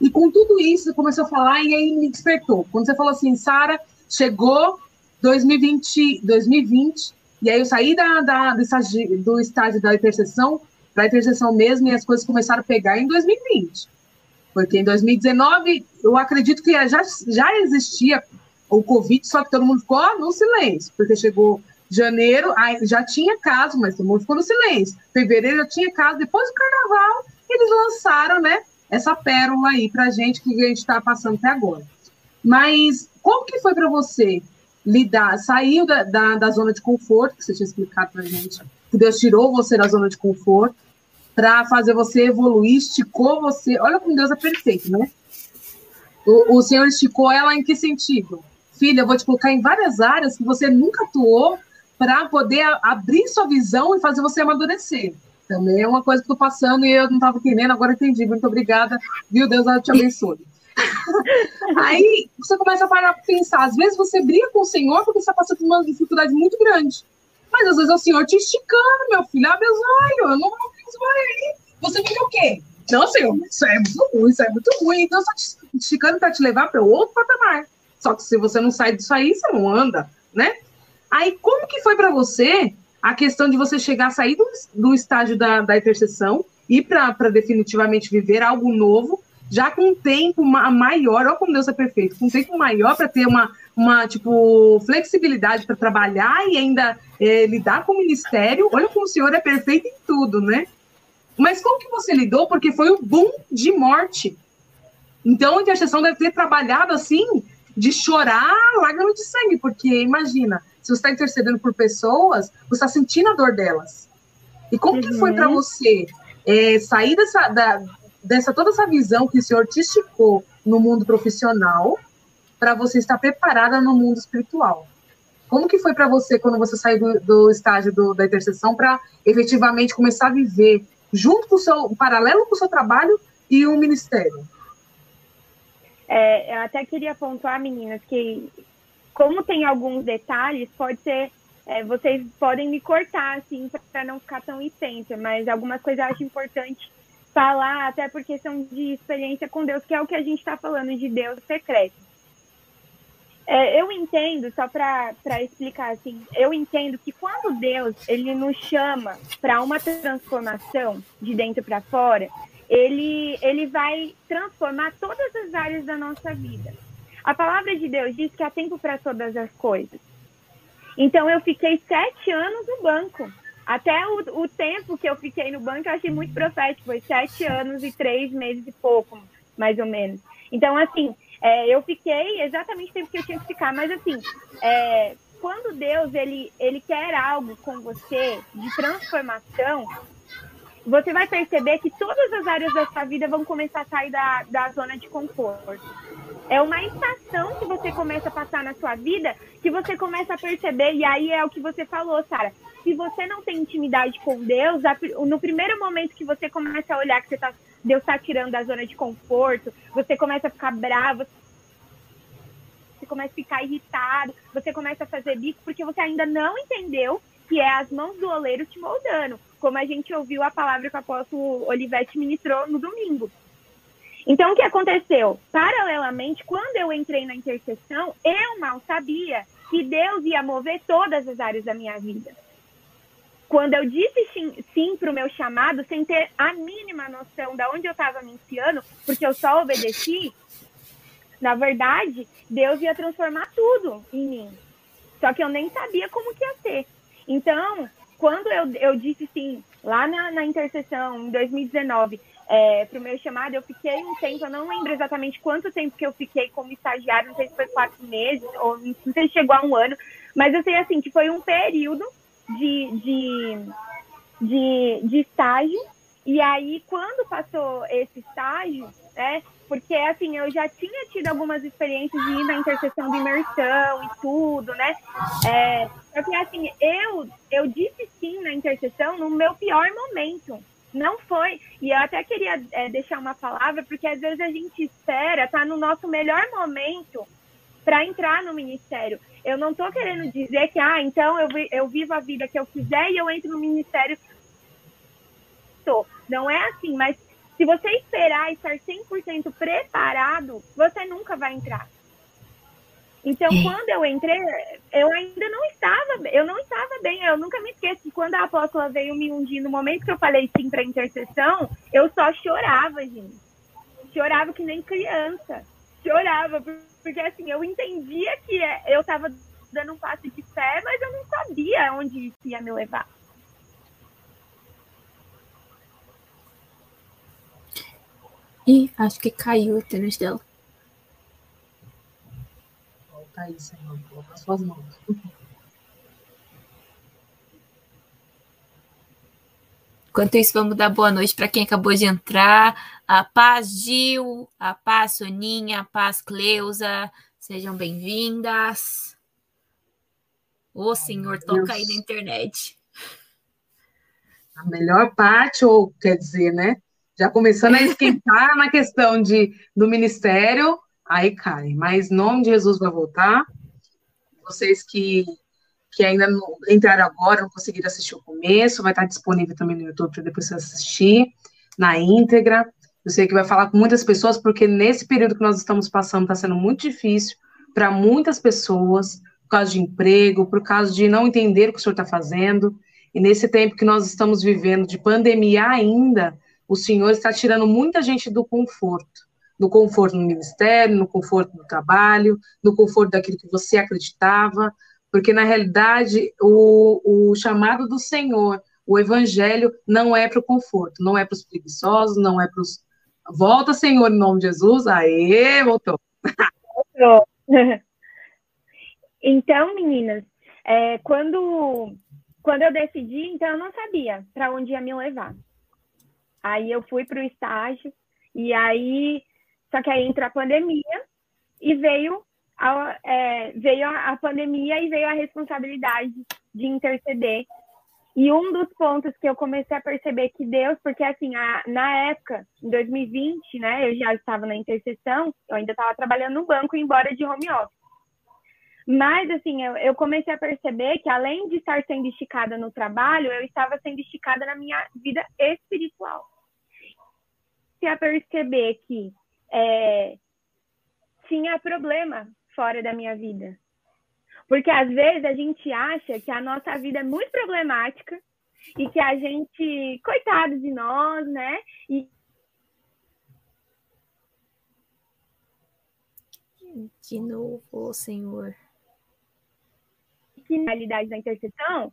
E com tudo isso, começou a falar e aí me despertou. Quando você falou assim, Sara, chegou 2020, 2020, e aí eu saí da, da do, estágio, do estágio da intercessão para a intercessão mesmo, e as coisas começaram a pegar em 2020. Porque em 2019, eu acredito que já, já existia o Covid, só que todo mundo ficou no silêncio, porque chegou Janeiro já tinha caso, mas todo mundo ficou no silêncio. Fevereiro já tinha caso. Depois do carnaval, eles lançaram, né? Essa pérola aí pra gente que a gente está passando até agora. Mas como que foi para você lidar? Saiu da, da, da, zona de conforto, que você tinha explicado pra gente, que Deus tirou você da zona de conforto para fazer você evoluir, esticou você. Olha como Deus é perfeito, né? O, o Senhor esticou ela em que sentido? Filha, eu vou te colocar em várias áreas que você nunca atuou, para poder abrir sua visão e fazer você amadurecer. Também é uma coisa que estou passando e eu não estava entendendo, agora entendi. Muito obrigada, viu? Deus te abençoe. Aí você começa a parar para pensar. Às vezes você briga com o Senhor porque você está passando por uma dificuldade muito grande. Mas às vezes é o Senhor te esticando, meu filho. Abre os olhos, eu não vou aí. Você fica o quê? Não, Senhor, isso é muito ruim, isso é muito ruim. Então, só te esticando para te levar para outro patamar. Só que se você não sai disso aí, você não anda, né? Aí, como que foi para você a questão de você chegar, sair do, do estágio da, da intercessão e para definitivamente viver algo novo, já com um tempo maior, olha como Deus é perfeito, com um tempo maior para ter uma, uma tipo flexibilidade para trabalhar e ainda é, lidar com o ministério. Olha como o Senhor é perfeito em tudo, né? Mas como que você lidou? Porque foi o boom de morte. Então a intercessão deve ter trabalhado assim, de chorar lágrimas de sangue, porque imagina, se você está intercedendo por pessoas, você está sentindo a dor delas. E como uhum. que foi para uhum. você é, sair dessa, da, dessa toda essa visão que o Senhor te esticou no mundo profissional para você estar preparada no mundo espiritual? Como que foi para você quando você saiu do, do estágio do, da intercessão para efetivamente começar a viver junto com o seu, paralelo com o seu trabalho e o ministério? É, eu até queria pontuar, meninas, que como tem alguns detalhes, pode ser. É, vocês podem me cortar, assim, para não ficar tão intensa, mas algumas coisas eu acho importante falar, até porque são de experiência com Deus, que é o que a gente está falando de Deus secreto. É, eu entendo, só para explicar assim, eu entendo que quando Deus ele nos chama para uma transformação de dentro para fora, ele, ele vai transformar todas as áreas da nossa vida. A palavra de Deus diz que há tempo para todas as coisas. Então eu fiquei sete anos no banco. Até o, o tempo que eu fiquei no banco, eu achei muito profético. Foi sete anos e três meses e pouco, mais ou menos. Então, assim, é, eu fiquei exatamente o tempo que eu tinha que ficar. Mas, assim, é, quando Deus ele, ele quer algo com você de transformação, você vai perceber que todas as áreas da sua vida vão começar a sair da, da zona de conforto. É uma estação que você começa a passar na sua vida que você começa a perceber, e aí é o que você falou, Sara. Se você não tem intimidade com Deus, no primeiro momento que você começa a olhar que tá, Deus está tirando da zona de conforto, você começa a ficar bravo, você começa a ficar irritado, você começa a fazer bico porque você ainda não entendeu que é as mãos do oleiro te moldando, como a gente ouviu a palavra que o apóstolo Olivete ministrou no domingo. Então, o que aconteceu? Paralelamente, quando eu entrei na intercessão, eu mal sabia que Deus ia mover todas as áreas da minha vida. Quando eu disse sim, sim para o meu chamado, sem ter a mínima noção de onde eu estava me enfiando, porque eu só obedeci, na verdade, Deus ia transformar tudo em mim. Só que eu nem sabia como que ia ser. Então, quando eu, eu disse sim, lá na, na intercessão, em 2019, é, para o meu chamado, eu fiquei um tempo, eu não lembro exatamente quanto tempo que eu fiquei como estagiário, não sei se foi quatro meses, ou não sei se chegou a um ano, mas eu sei assim que foi um período de, de, de, de estágio, e aí quando passou esse estágio, né, porque assim, eu já tinha tido algumas experiências de ir na interseção de imersão e tudo, né, é, porque assim, eu, eu disse sim na interseção no meu pior momento, não foi. E eu até queria é, deixar uma palavra, porque às vezes a gente espera, tá no nosso melhor momento para entrar no ministério. Eu não estou querendo dizer que, ah, então eu, eu vivo a vida que eu quiser e eu entro no ministério. Não é assim, mas se você esperar estar 100% preparado, você nunca vai entrar. Então, quando eu entrei, eu ainda não estava, eu não estava bem. Eu nunca me esqueço que quando a apóstola veio me ungir, no momento que eu falei sim para intercessão, eu só chorava, gente. Chorava que nem criança. Chorava, porque assim, eu entendia que é, eu estava dando um passo de fé, mas eu não sabia onde isso ia me levar. Ih, acho que caiu a tênis dela. Aí, Senhor. Suas mãos. Enquanto isso, vamos dar boa noite para quem acabou de entrar. A paz Gil, a paz Soninha, a paz Cleusa. Sejam bem-vindas. Ô, Senhor, toca aí na internet. A melhor parte, ou quer dizer, né? Já começando a esquentar na questão de, do ministério, aí cai. Mas em nome de Jesus vai voltar. Vocês que, que ainda não entraram agora, não conseguiram assistir o começo, vai estar disponível também no YouTube para depois você assistir na íntegra. Eu sei que vai falar com muitas pessoas, porque nesse período que nós estamos passando está sendo muito difícil para muitas pessoas, por causa de emprego, por causa de não entender o que o senhor está fazendo. E nesse tempo que nós estamos vivendo de pandemia ainda, o Senhor está tirando muita gente do conforto no conforto no ministério, no conforto no trabalho, no conforto daquilo que você acreditava, porque na realidade o, o chamado do Senhor, o evangelho, não é para o conforto, não é para os preguiçosos, não é para os. Volta, Senhor, em nome de Jesus. Aê, voltou. Voltou. Então, meninas, é, quando, quando eu decidi, então eu não sabia para onde ia me levar. Aí eu fui para o estágio, e aí só que aí entra a pandemia e veio a, é, veio a, pandemia e veio a responsabilidade de interceder. E um dos pontos que eu comecei a perceber que Deus, porque assim, a, na época, em 2020, né, eu já estava na intercessão, eu ainda estava trabalhando no banco, embora de home office. Mas, assim, eu, eu, comecei a perceber que, além de estar sendo esticada no trabalho, eu estava sendo esticada na minha vida espiritual. Se a perceber que é, tinha problema fora da minha vida. Porque às vezes a gente acha que a nossa vida é muito problemática e que a gente, coitado de nós, né? E de novo, Senhor. Que na realidade da intercessão,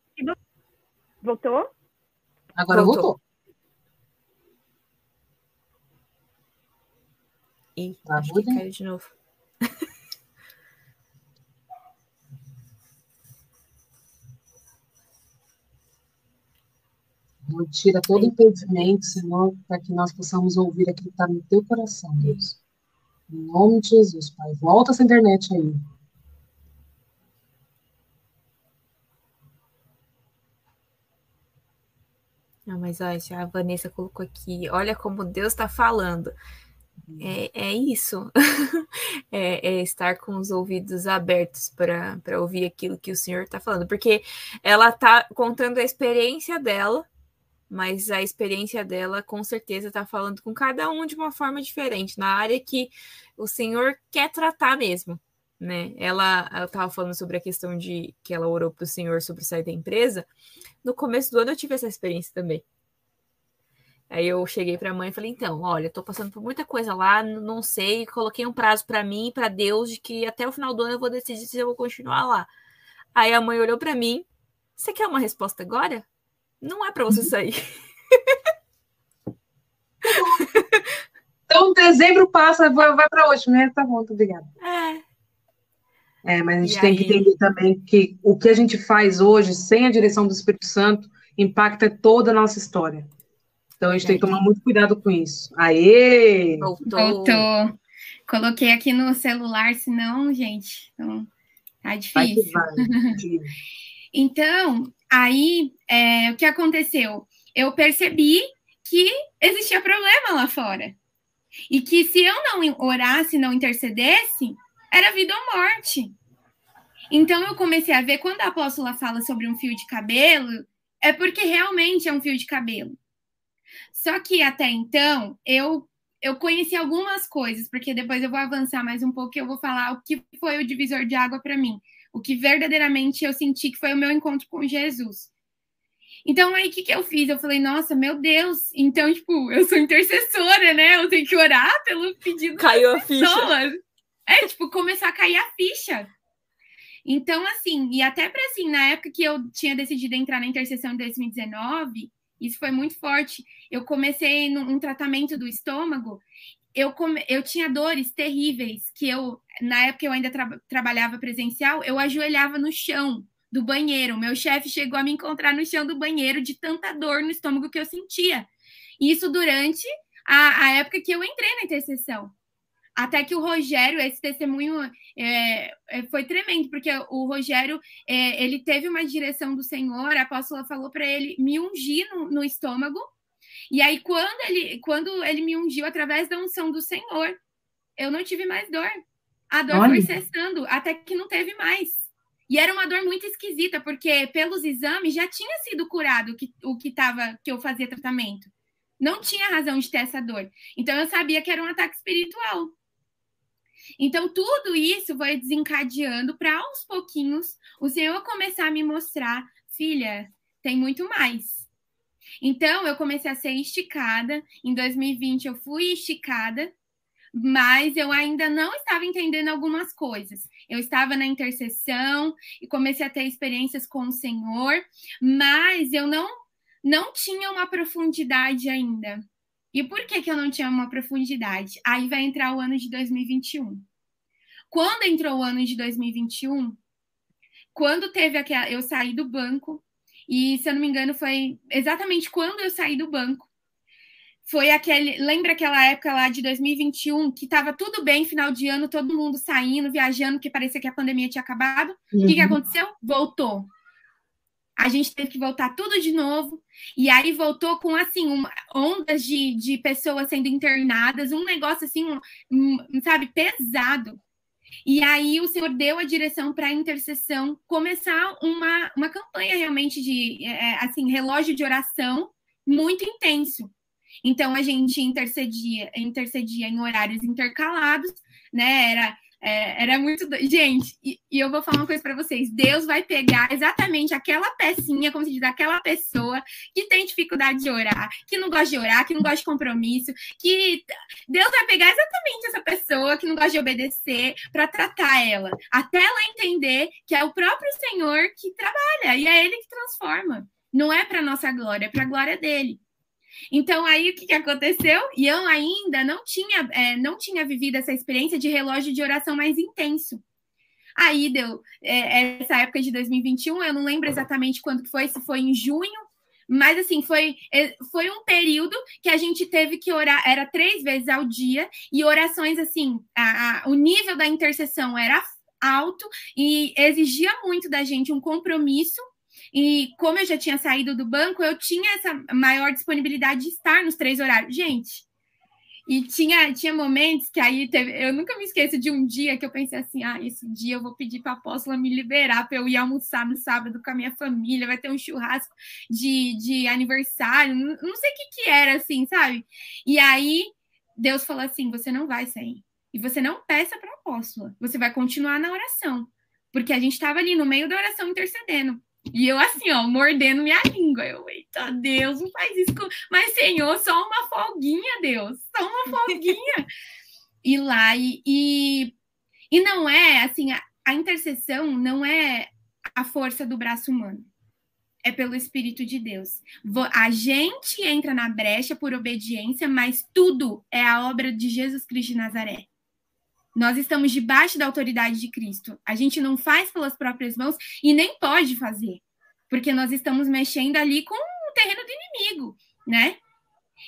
Voltou? Agora voltou. voltou. Ih, tá acho que caiu de novo. Tira todo impedimento, Senhor, para que nós possamos ouvir aquilo que está no teu coração, Deus. Em nome de Jesus, Pai. Volta essa internet aí. Não, mas olha, a Vanessa colocou aqui, olha como Deus está falando. É, é isso. é, é, estar com os ouvidos abertos para ouvir aquilo que o Senhor está falando. Porque ela está contando a experiência dela, mas a experiência dela com certeza está falando com cada um de uma forma diferente, na área que o Senhor quer tratar mesmo. Né? Ela estava falando sobre a questão de que ela orou para o Senhor sobre sair da empresa. No começo do ano eu tive essa experiência também. Aí eu cheguei para a mãe e falei: então, olha, estou passando por muita coisa lá, não sei, coloquei um prazo para mim e para Deus de que até o final do ano eu vou decidir se eu vou continuar lá. Aí a mãe olhou para mim: você quer uma resposta agora? Não é para você sair. então, dezembro passa, vai, vai para hoje, né? Tá bom, muito obrigada. É. É, mas a gente e tem aí... que entender também que o que a gente faz hoje, sem a direção do Espírito Santo, impacta toda a nossa história. Então a gente tem que tomar muito cuidado com isso. Aê! Voltou. Voltou. Coloquei aqui no celular, senão, gente, então, tá difícil. Vai vai. então, aí, é, o que aconteceu? Eu percebi que existia problema lá fora. E que se eu não orasse, não intercedesse, era vida ou morte. Então eu comecei a ver quando a apóstola fala sobre um fio de cabelo, é porque realmente é um fio de cabelo. Só que até então eu eu conheci algumas coisas, porque depois eu vou avançar mais um pouco e eu vou falar o que foi o divisor de água para mim, o que verdadeiramente eu senti que foi o meu encontro com Jesus. Então, aí, o que, que eu fiz? Eu falei, nossa, meu Deus. Então, tipo, eu sou intercessora, né? Eu tenho que orar pelo pedido Caiu das pessoas. É, tipo, começar a cair a ficha. Então, assim, e até para assim, na época que eu tinha decidido entrar na intercessão em 2019, isso foi muito forte. Eu comecei num um tratamento do estômago, eu, come, eu tinha dores terríveis, que eu, na época eu ainda tra trabalhava presencial, eu ajoelhava no chão do banheiro. Meu chefe chegou a me encontrar no chão do banheiro de tanta dor no estômago que eu sentia. Isso durante a, a época que eu entrei na intercessão. Até que o Rogério, esse testemunho é, é, foi tremendo, porque o Rogério, é, ele teve uma direção do Senhor, a apóstola falou para ele me ungir no, no, estômago, e aí quando ele, quando ele me ungiu através da unção do Senhor, eu não tive mais dor. A dor Olha. foi cessando, até que não teve mais. E era uma dor muito esquisita, porque pelos exames já tinha sido curado que, o que tava, que eu fazia tratamento. Não tinha razão de ter essa dor. Então eu sabia que era um ataque espiritual. Então, tudo isso vai desencadeando para aos pouquinhos o Senhor começar a me mostrar, filha, tem muito mais. Então, eu comecei a ser esticada. Em 2020, eu fui esticada, mas eu ainda não estava entendendo algumas coisas. Eu estava na intercessão e comecei a ter experiências com o Senhor, mas eu não não tinha uma profundidade ainda. E por que, que eu não tinha uma profundidade? Aí vai entrar o ano de 2021. Quando entrou o ano de 2021, quando teve aquela. Eu saí do banco, e se eu não me engano, foi exatamente quando eu saí do banco. Foi aquele. Lembra aquela época lá de 2021 que estava tudo bem, final de ano, todo mundo saindo, viajando, que parecia que a pandemia tinha acabado? O que, que uhum. aconteceu? Voltou a gente teve que voltar tudo de novo. E aí voltou com assim uma, ondas de, de pessoas sendo internadas, um negócio assim, um, sabe, pesado. E aí o Senhor deu a direção para a intercessão começar uma, uma campanha realmente de é, é, assim relógio de oração muito intenso. Então a gente intercedia, intercedia em horários intercalados, né? Era é, era muito. Gente, e, e, eu vou falar uma coisa para vocês: Deus vai pegar exatamente aquela pecinha, como se diz, aquela pessoa que tem dificuldade de orar, que não gosta de orar, que não gosta de compromisso, que Deus vai pegar exatamente essa pessoa que não gosta de obedecer para tratar ela, até ela entender que é o próprio Senhor que trabalha e é Ele que transforma. Não é para nossa glória, é para a glória dele. Então, aí o que, que aconteceu? Eu ainda não tinha, é, não tinha vivido essa experiência de relógio de oração mais intenso. Aí deu é, essa época de 2021, eu não lembro exatamente quando foi, se foi em junho, mas assim, foi, é, foi um período que a gente teve que orar, era três vezes ao dia, e orações assim, a, a, o nível da intercessão era alto e exigia muito da gente um compromisso e como eu já tinha saído do banco, eu tinha essa maior disponibilidade de estar nos três horários. Gente, e tinha, tinha momentos que aí teve, eu nunca me esqueço de um dia que eu pensei assim: ah, esse dia eu vou pedir para a apóstola me liberar para eu ir almoçar no sábado com a minha família, vai ter um churrasco de, de aniversário, não, sei o que, que era assim, sabe? E aí Deus falou assim: você não vai sair. E você não peça para a apóstola, você vai continuar na oração. Porque a gente estava ali no meio da oração intercedendo. E eu assim, ó, mordendo minha língua. Eu, eita, Deus, não faz isso. Com... Mas, Senhor, só uma folguinha, Deus. Só uma folguinha. e lá, e, e, e, não é, assim, a, a intercessão não é a força do braço humano. É pelo Espírito de Deus. A gente entra na brecha por obediência, mas tudo é a obra de Jesus Cristo de Nazaré. Nós estamos debaixo da autoridade de Cristo. A gente não faz pelas próprias mãos e nem pode fazer, porque nós estamos mexendo ali com o terreno do inimigo, né?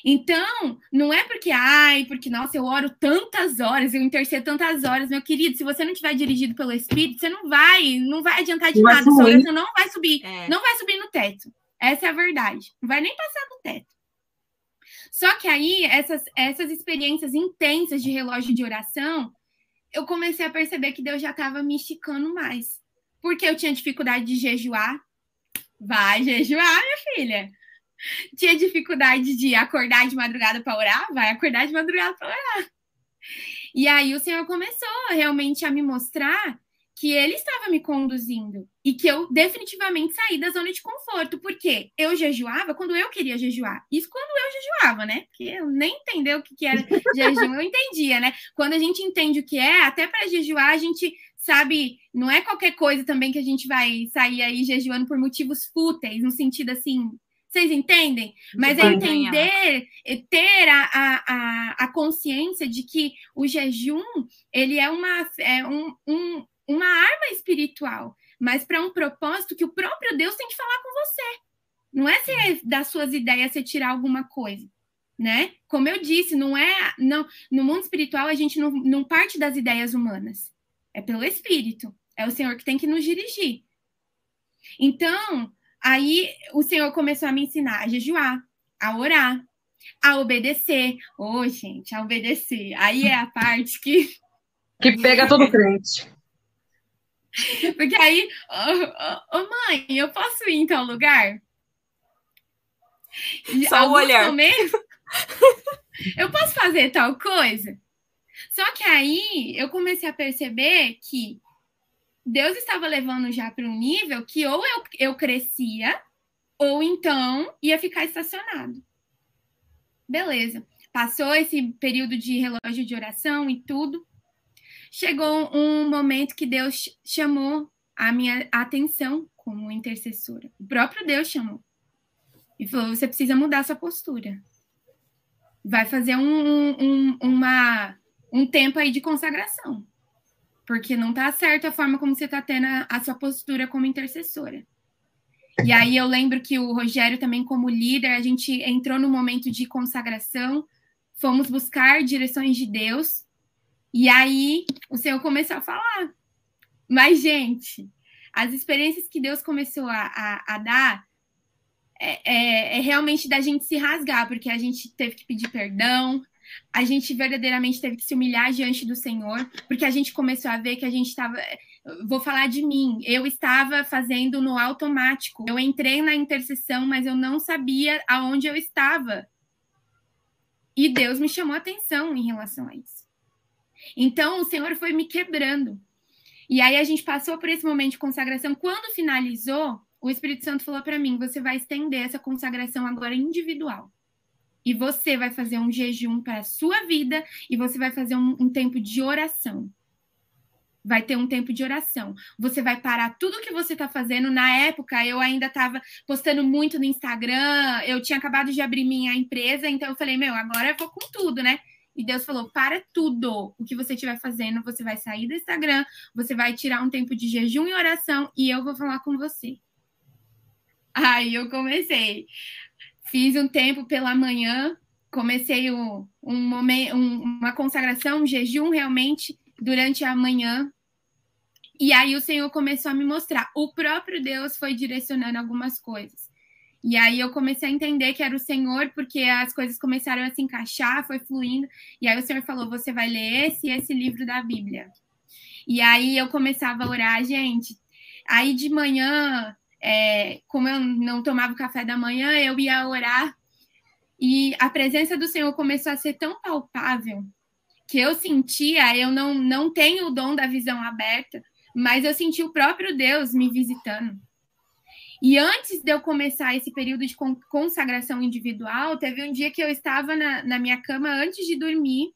Então, não é porque, ai, porque, nossa, eu oro tantas horas, eu intercedo tantas horas, meu querido, se você não tiver dirigido pelo Espírito, você não vai, não vai adiantar de nada, sua oração não vai subir, é. não vai subir no teto. Essa é a verdade. Não vai nem passar do teto. Só que aí, essas, essas experiências intensas de relógio de oração, eu comecei a perceber que Deus já estava me esticando mais. Porque eu tinha dificuldade de jejuar. Vai jejuar, minha filha. Tinha dificuldade de acordar de madrugada para orar. Vai acordar de madrugada para orar. E aí o Senhor começou realmente a me mostrar que ele estava me conduzindo e que eu definitivamente saí da zona de conforto, porque eu jejuava quando eu queria jejuar. Isso quando eu jejuava, né? Porque eu nem entendeu o que, era jejum, eu entendia, né? Quando a gente entende o que é, até para jejuar a gente sabe, não é qualquer coisa também que a gente vai sair aí jejuando por motivos fúteis, no sentido assim, vocês entendem? Mas é entender, é ter a, a, a, consciência de que o jejum, ele é, uma, é um, um uma arma espiritual, mas para um propósito que o próprio Deus tem que falar com você. Não é ser das suas ideias você tirar alguma coisa, né? Como eu disse, não é não no mundo espiritual a gente não, não parte das ideias humanas, é pelo Espírito, é o Senhor que tem que nos dirigir. Então, aí o Senhor começou a me ensinar a jejuar, a orar, a obedecer. Ô, oh, gente, a obedecer. Aí é a parte que que pega todo crente. Porque aí, ô, mãe, eu posso ir em tal lugar? Só o olhar. Momentos, eu posso fazer tal coisa? Só que aí eu comecei a perceber que Deus estava levando já para um nível que ou eu, eu crescia, ou então ia ficar estacionado. Beleza. Passou esse período de relógio de oração e tudo chegou um momento que Deus chamou a minha atenção como intercessora. O próprio Deus chamou. E falou: você precisa mudar sua postura. Vai fazer um, um, uma, um tempo aí de consagração. Porque não está certa a forma como você está tendo a, a sua postura como intercessora. E aí eu lembro que o Rogério também, como líder, a gente entrou no momento de consagração, fomos buscar direções de Deus e aí o Senhor começou a falar. Mas, gente, as experiências que Deus começou a, a, a dar é, é, é, realmente da gente se rasgar, porque a gente teve que pedir perdão, a gente verdadeiramente teve que se humilhar diante do Senhor, porque a gente começou a ver que a gente estava. Vou falar de mim, eu estava fazendo no automático. Eu entrei na intercessão, mas eu não sabia aonde eu estava. E Deus me chamou a atenção em relação a isso. Então, o Senhor foi me quebrando. E aí a gente passou por esse momento de consagração. Quando finalizou, o Espírito Santo falou para mim: você vai estender essa consagração agora individual. E você vai fazer um jejum para a sua vida e você vai fazer um, um tempo de oração. vai ter um tempo de oração. Você vai parar tudo que você está fazendo. Na época, eu ainda estava postando muito no Instagram, eu tinha acabado de abrir minha empresa, então eu falei, meu, agora eu vou com tudo, né? E Deus falou: para tudo o que você estiver fazendo, você vai sair do Instagram, você vai tirar um tempo de jejum e oração e eu vou falar com você. Aí eu comecei. Fiz um tempo pela manhã, comecei um, momento, um, uma consagração, um jejum realmente durante a manhã. E aí o Senhor começou a me mostrar. O próprio Deus foi direcionando algumas coisas. E aí eu comecei a entender que era o Senhor, porque as coisas começaram a se encaixar, foi fluindo. E aí o Senhor falou: você vai ler esse e esse livro da Bíblia. E aí eu começava a orar, gente. Aí de manhã, é, como eu não tomava café da manhã, eu ia orar. E a presença do Senhor começou a ser tão palpável que eu sentia, eu não, não tenho o dom da visão aberta, mas eu senti o próprio Deus me visitando. E antes de eu começar esse período de consagração individual, teve um dia que eu estava na, na minha cama antes de dormir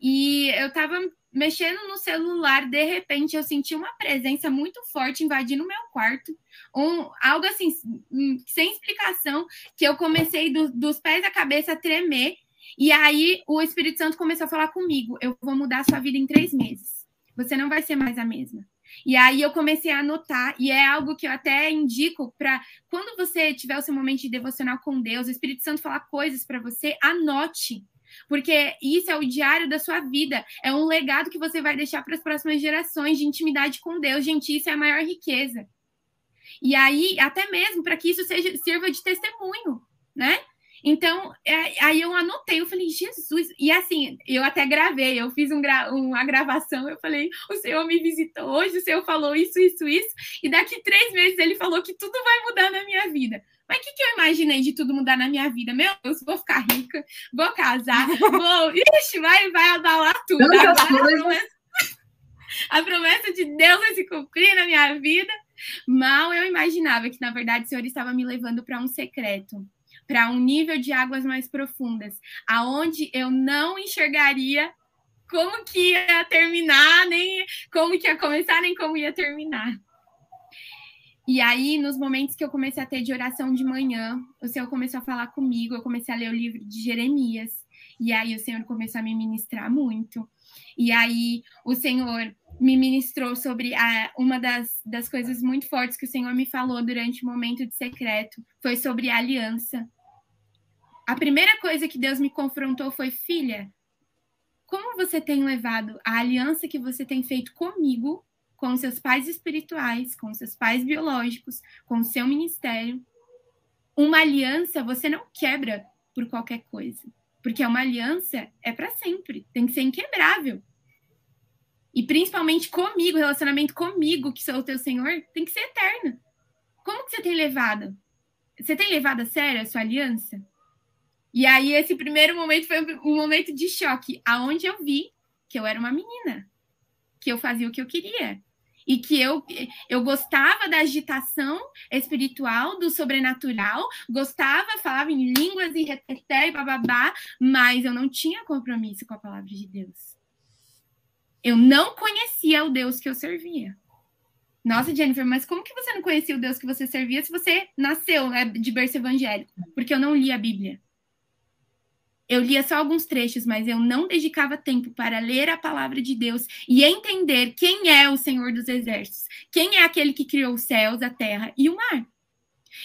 e eu estava mexendo no celular, de repente eu senti uma presença muito forte invadindo o meu quarto, um, algo assim, hum, sem explicação, que eu comecei do, dos pés à cabeça a tremer, e aí o Espírito Santo começou a falar comigo: eu vou mudar a sua vida em três meses, você não vai ser mais a mesma. E aí eu comecei a anotar, e é algo que eu até indico para quando você tiver o seu momento de devocional com Deus, o Espírito Santo falar coisas para você, anote. Porque isso é o diário da sua vida, é um legado que você vai deixar para as próximas gerações de intimidade com Deus. Gente, isso é a maior riqueza. E aí, até mesmo para que isso seja sirva de testemunho, né? Então, é, aí eu anotei, eu falei, Jesus, e assim, eu até gravei, eu fiz um gra uma gravação, eu falei, o Senhor me visitou hoje, o Senhor falou isso, isso, isso, e daqui três meses ele falou que tudo vai mudar na minha vida. Mas o que, que eu imaginei de tudo mudar na minha vida? Meu Deus, vou ficar rica, vou casar, vou. Ixi, vai, vai lá tudo. Agora, a, promessa, a promessa de Deus vai se cumprir na minha vida. Mal eu imaginava que, na verdade, o Senhor estava me levando para um secreto para um nível de águas mais profundas, aonde eu não enxergaria como que ia terminar, nem como que ia começar, nem como ia terminar. E aí, nos momentos que eu comecei a ter de oração de manhã, o Senhor começou a falar comigo, eu comecei a ler o livro de Jeremias, e aí o Senhor começou a me ministrar muito. E aí o Senhor me ministrou sobre a, uma das, das coisas muito fortes que o Senhor me falou durante o momento de secreto, foi sobre a aliança. A primeira coisa que Deus me confrontou foi: filha, como você tem levado a aliança que você tem feito comigo, com seus pais espirituais, com seus pais biológicos, com seu ministério? Uma aliança você não quebra por qualquer coisa, porque uma aliança é para sempre, tem que ser inquebrável. E principalmente comigo, relacionamento comigo, que sou o teu Senhor, tem que ser eterno. Como que você tem levado? Você tem levado a sério a sua aliança? E aí, esse primeiro momento foi um momento de choque, aonde eu vi que eu era uma menina, que eu fazia o que eu queria. E que eu, eu gostava da agitação espiritual, do sobrenatural, gostava, falava em línguas e reteté e bababá, mas eu não tinha compromisso com a palavra de Deus. Eu não conhecia o Deus que eu servia. Nossa, Jennifer, mas como que você não conhecia o Deus que você servia se você nasceu né, de berço evangélico? Porque eu não li a Bíblia. Eu lia só alguns trechos, mas eu não dedicava tempo para ler a palavra de Deus e entender quem é o Senhor dos Exércitos, quem é aquele que criou os céus, a terra e o mar.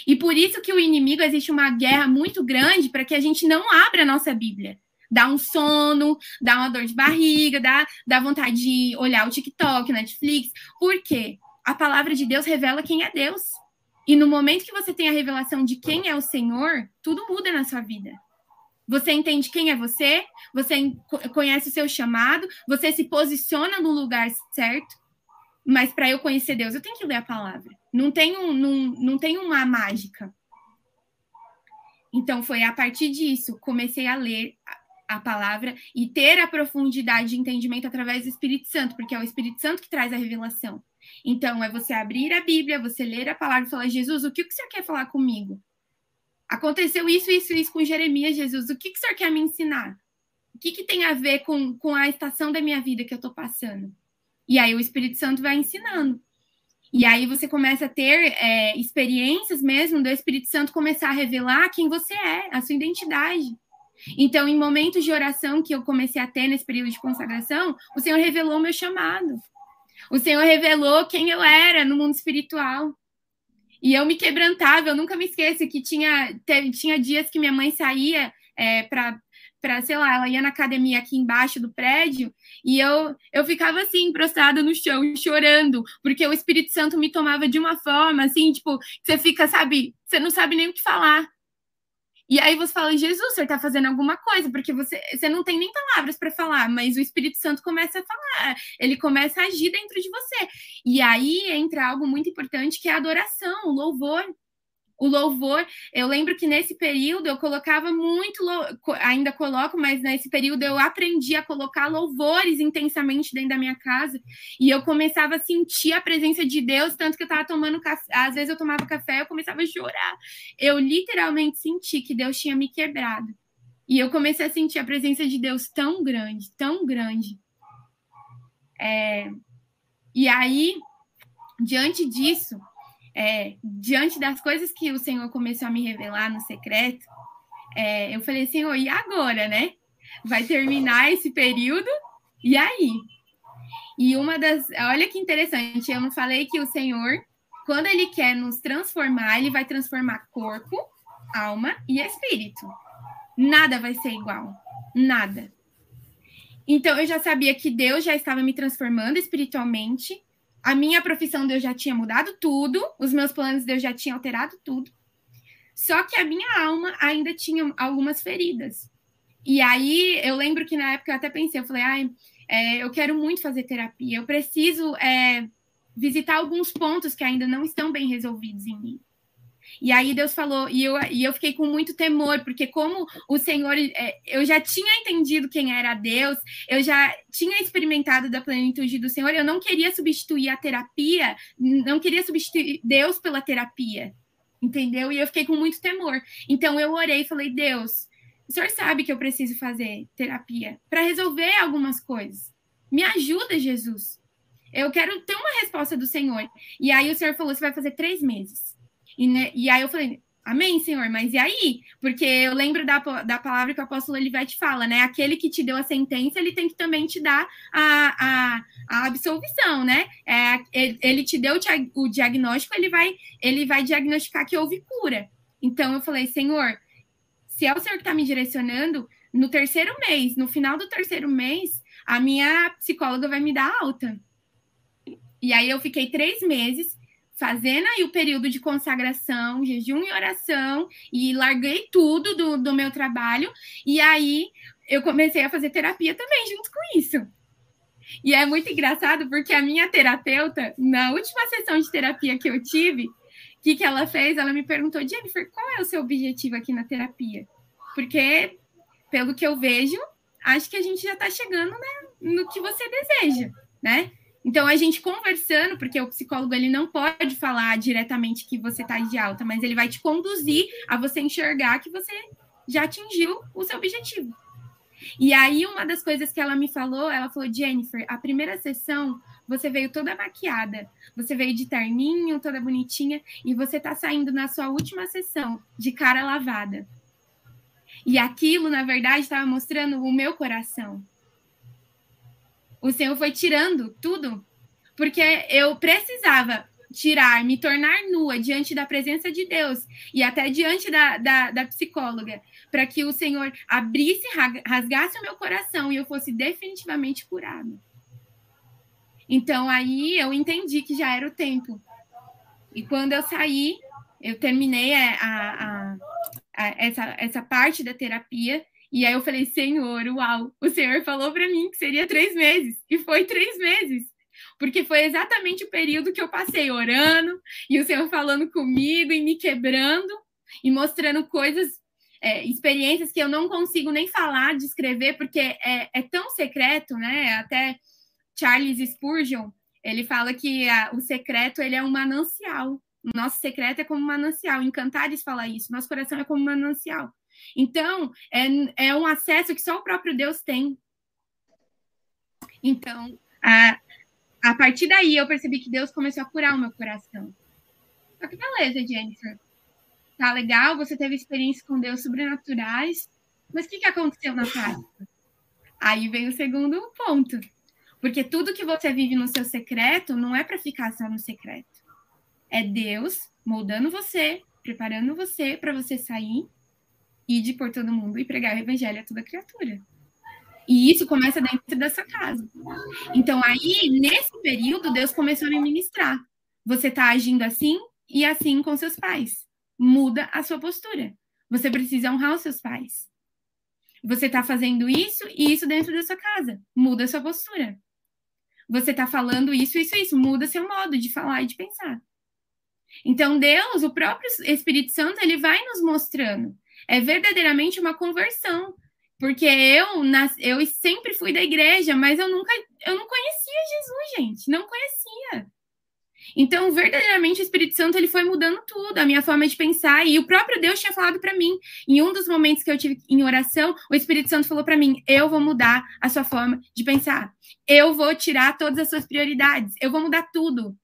E por isso que o inimigo existe uma guerra muito grande para que a gente não abra a nossa Bíblia. Dá um sono, dá uma dor de barriga, dá, dá vontade de olhar o TikTok, Netflix. Por quê? A palavra de Deus revela quem é Deus. E no momento que você tem a revelação de quem é o Senhor, tudo muda na sua vida. Você entende quem é você, você conhece o seu chamado, você se posiciona no lugar certo. Mas para eu conhecer Deus, eu tenho que ler a palavra. Não tem, um, não, não tem uma mágica. Então, foi a partir disso, comecei a ler a, palavra e ter a profundidade de entendimento através do Espírito Santo, porque é o Espírito Santo que traz a revelação. Então, é você abrir a Bíblia, você ler a palavra e falar: Jesus, o que o senhor quer falar comigo? Aconteceu isso, isso, isso com Jeremias, Jesus. O que, que o senhor quer me ensinar? O que, que tem a ver com, com a estação da minha vida que eu estou passando? E aí o Espírito Santo vai ensinando. E aí você começa a ter é, experiências mesmo do Espírito Santo começar a revelar quem você é, a sua identidade. Então, em momentos de oração que eu comecei a ter nesse período de consagração, o Senhor revelou o meu chamado. O Senhor revelou quem eu era no mundo espiritual. E eu me quebrantava, eu nunca me esqueço que tinha, tinha dias que minha mãe saía é, para para, sei lá, ela ia na academia aqui embaixo do prédio e eu, eu ficava assim, prostrada no chão, chorando, porque o Espírito Santo me tomava de uma forma, assim, tipo, você fica, sabe, você não sabe nem o que falar. E aí você fala, Jesus, você está fazendo alguma coisa, porque você, você não tem nem palavras para falar, mas o Espírito Santo começa a falar, ele começa a agir dentro de você. E aí entra algo muito importante que é a adoração, o louvor o louvor. Eu lembro que nesse período eu colocava muito, ainda coloco, mas nesse período eu aprendi a colocar louvores intensamente dentro da minha casa e eu começava a sentir a presença de Deus, tanto que eu estava tomando café, às vezes eu tomava café, eu começava a chorar. Eu literalmente senti que Deus tinha me quebrado. E eu comecei a sentir a presença de Deus tão grande, tão grande. É... E aí, diante disso, é, diante das coisas que o Senhor começou a me revelar no secreto, é, eu falei, Senhor, e agora, né? Vai terminar esse período, e aí? E uma das. Olha que interessante, eu não falei que o Senhor, quando Ele quer nos transformar, Ele vai transformar corpo, alma e espírito. Nada vai ser igual. Nada. Então eu já sabia que Deus já estava me transformando espiritualmente, a minha profissão Deus já tinha mudado tudo, os meus planos Deus já tinha alterado tudo. Só que a minha alma ainda tinha algumas feridas. E aí eu lembro que na época eu até pensei, eu falei, ai, é, eu quero muito fazer terapia, eu preciso é, visitar alguns pontos que ainda não estão bem resolvidos em mim. E aí Deus falou, e eu, e eu fiquei com muito temor, porque como o Senhor, é, eu já tinha entendido quem era Deus, eu já tinha experimentado da plenitude do Senhor, eu não queria substituir a terapia, não queria substituir Deus pela terapia, entendeu? E eu fiquei com muito temor. Então eu orei e falei, Deus, o Senhor sabe que eu preciso fazer terapia para resolver algumas coisas. Me ajuda, Jesus. Eu quero ter uma resposta do Senhor. E aí o Senhor falou: você vai fazer três meses. E, né, e aí eu falei, Amém, Senhor, mas e aí? Porque eu lembro da, da palavra que o apóstolo Olivete fala, né? Aquele que te deu a sentença, ele tem que também te dar a, a, a absolvição, né? É, ele, ele te deu o diagnóstico, ele vai, ele vai diagnosticar que houve cura. Então eu falei, Senhor, se é o Senhor que está me direcionando, no terceiro mês, no final do terceiro mês, a minha psicóloga vai me dar alta. E aí eu fiquei três meses fazendo aí o período de consagração, jejum e oração, e larguei tudo do, do meu trabalho, e aí eu comecei a fazer terapia também junto com isso. E é muito engraçado porque a minha terapeuta, na última sessão de terapia que eu tive, o que, que ela fez? Ela me perguntou, Jennifer, qual é o seu objetivo aqui na terapia? Porque, pelo que eu vejo, acho que a gente já está chegando né, no que você deseja, né? Então, a gente conversando, porque o psicólogo ele não pode falar diretamente que você está de alta, mas ele vai te conduzir a você enxergar que você já atingiu o seu objetivo. E aí, uma das coisas que ela me falou, ela falou: Jennifer, a primeira sessão você veio toda maquiada, você veio de terninho, toda bonitinha, e você está saindo na sua última sessão de cara lavada. E aquilo, na verdade, estava mostrando o meu coração o Senhor foi tirando tudo, porque eu precisava tirar, me tornar nua diante da presença de Deus e até diante da, da, da psicóloga, para que o Senhor abrisse, rasgasse o meu coração e eu fosse definitivamente curado. Então aí eu entendi que já era o tempo. E quando eu saí, eu terminei a, a, a, essa, essa parte da terapia e aí eu falei, Senhor, uau, o Senhor falou para mim que seria três meses. E foi três meses. Porque foi exatamente o período que eu passei orando, e o Senhor falando comigo e me quebrando, e mostrando coisas, é, experiências que eu não consigo nem falar, descrever, porque é, é tão secreto, né? Até Charles Spurgeon, ele fala que a, o secreto ele é um manancial. O nosso secreto é como um manancial. Em Cantares fala isso. Nosso coração é como um manancial. Então, é, é um acesso que só o próprio Deus tem. Então, a, a partir daí eu percebi que Deus começou a curar o meu coração. Só que beleza, Jennifer. Tá legal, você teve experiências com Deus sobrenaturais, mas o que, que aconteceu na prática? Aí vem o segundo ponto. Porque tudo que você vive no seu secreto não é para ficar só no secreto. É Deus moldando você, preparando você para você sair e de por todo mundo e pregar o evangelho a toda criatura. E isso começa dentro dessa casa. Então, aí, nesse período, Deus começou a me ministrar. Você está agindo assim e assim com seus pais. Muda a sua postura. Você precisa honrar os seus pais. Você está fazendo isso e isso dentro da sua casa. Muda a sua postura. Você está falando isso, isso, isso. Muda seu modo de falar e de pensar. Então, Deus, o próprio Espírito Santo, ele vai nos mostrando. É verdadeiramente uma conversão. Porque eu, nas, eu sempre fui da igreja, mas eu nunca, eu não conhecia Jesus, gente. Não conhecia. Então, verdadeiramente, o Espírito Santo ele foi mudando tudo, a minha forma de pensar. E o próprio Deus tinha falado para mim, em um dos momentos que eu tive em oração, o Espírito Santo falou para mim: eu vou mudar a sua forma de pensar. Eu vou tirar todas as suas prioridades. Eu vou mudar tudo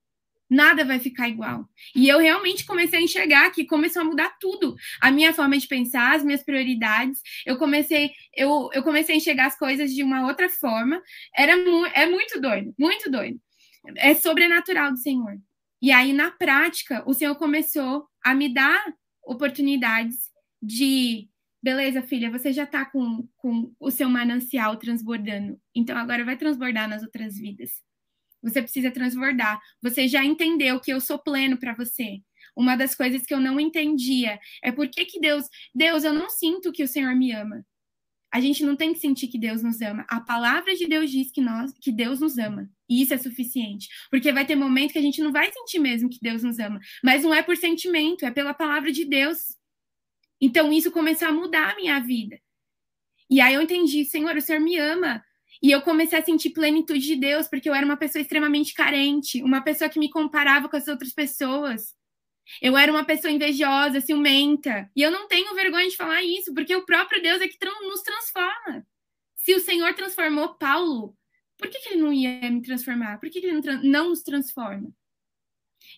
nada vai ficar igual. E eu realmente comecei a enxergar que começou a mudar tudo. A minha forma de pensar, as minhas prioridades. Eu comecei, eu, eu comecei a enxergar as coisas de uma outra forma. Era mu é muito doido, muito doido. É sobrenatural do Senhor. E aí, na prática, o Senhor começou a me dar oportunidades de beleza, filha, você já está com, com o seu manancial transbordando, então agora vai transbordar nas outras vidas. Você precisa transbordar. Você já entendeu que eu sou pleno para você. Uma das coisas que eu não entendia é por que, que Deus, Deus, eu não sinto que o Senhor me ama. A gente não tem que sentir que Deus nos ama. A palavra de Deus diz que nós, que Deus nos ama. E isso é suficiente. Porque vai ter momento que a gente não vai sentir mesmo que Deus nos ama. Mas não é por sentimento, é pela palavra de Deus. Então isso começou a mudar a minha vida. E aí eu entendi, Senhor, o Senhor me ama. E eu comecei a sentir plenitude de Deus, porque eu era uma pessoa extremamente carente, uma pessoa que me comparava com as outras pessoas. Eu era uma pessoa invejosa, ciumenta. E eu não tenho vergonha de falar isso, porque o próprio Deus é que nos transforma. Se o Senhor transformou Paulo, por que, que ele não ia me transformar? Por que, que ele não, não nos transforma?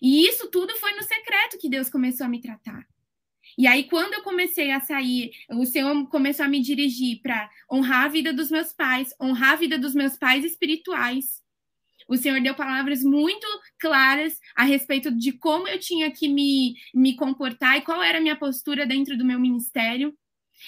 E isso tudo foi no secreto que Deus começou a me tratar. E aí, quando eu comecei a sair, o Senhor começou a me dirigir para honrar a vida dos meus pais, honrar a vida dos meus pais espirituais. O Senhor deu palavras muito claras a respeito de como eu tinha que me, me comportar e qual era a minha postura dentro do meu ministério.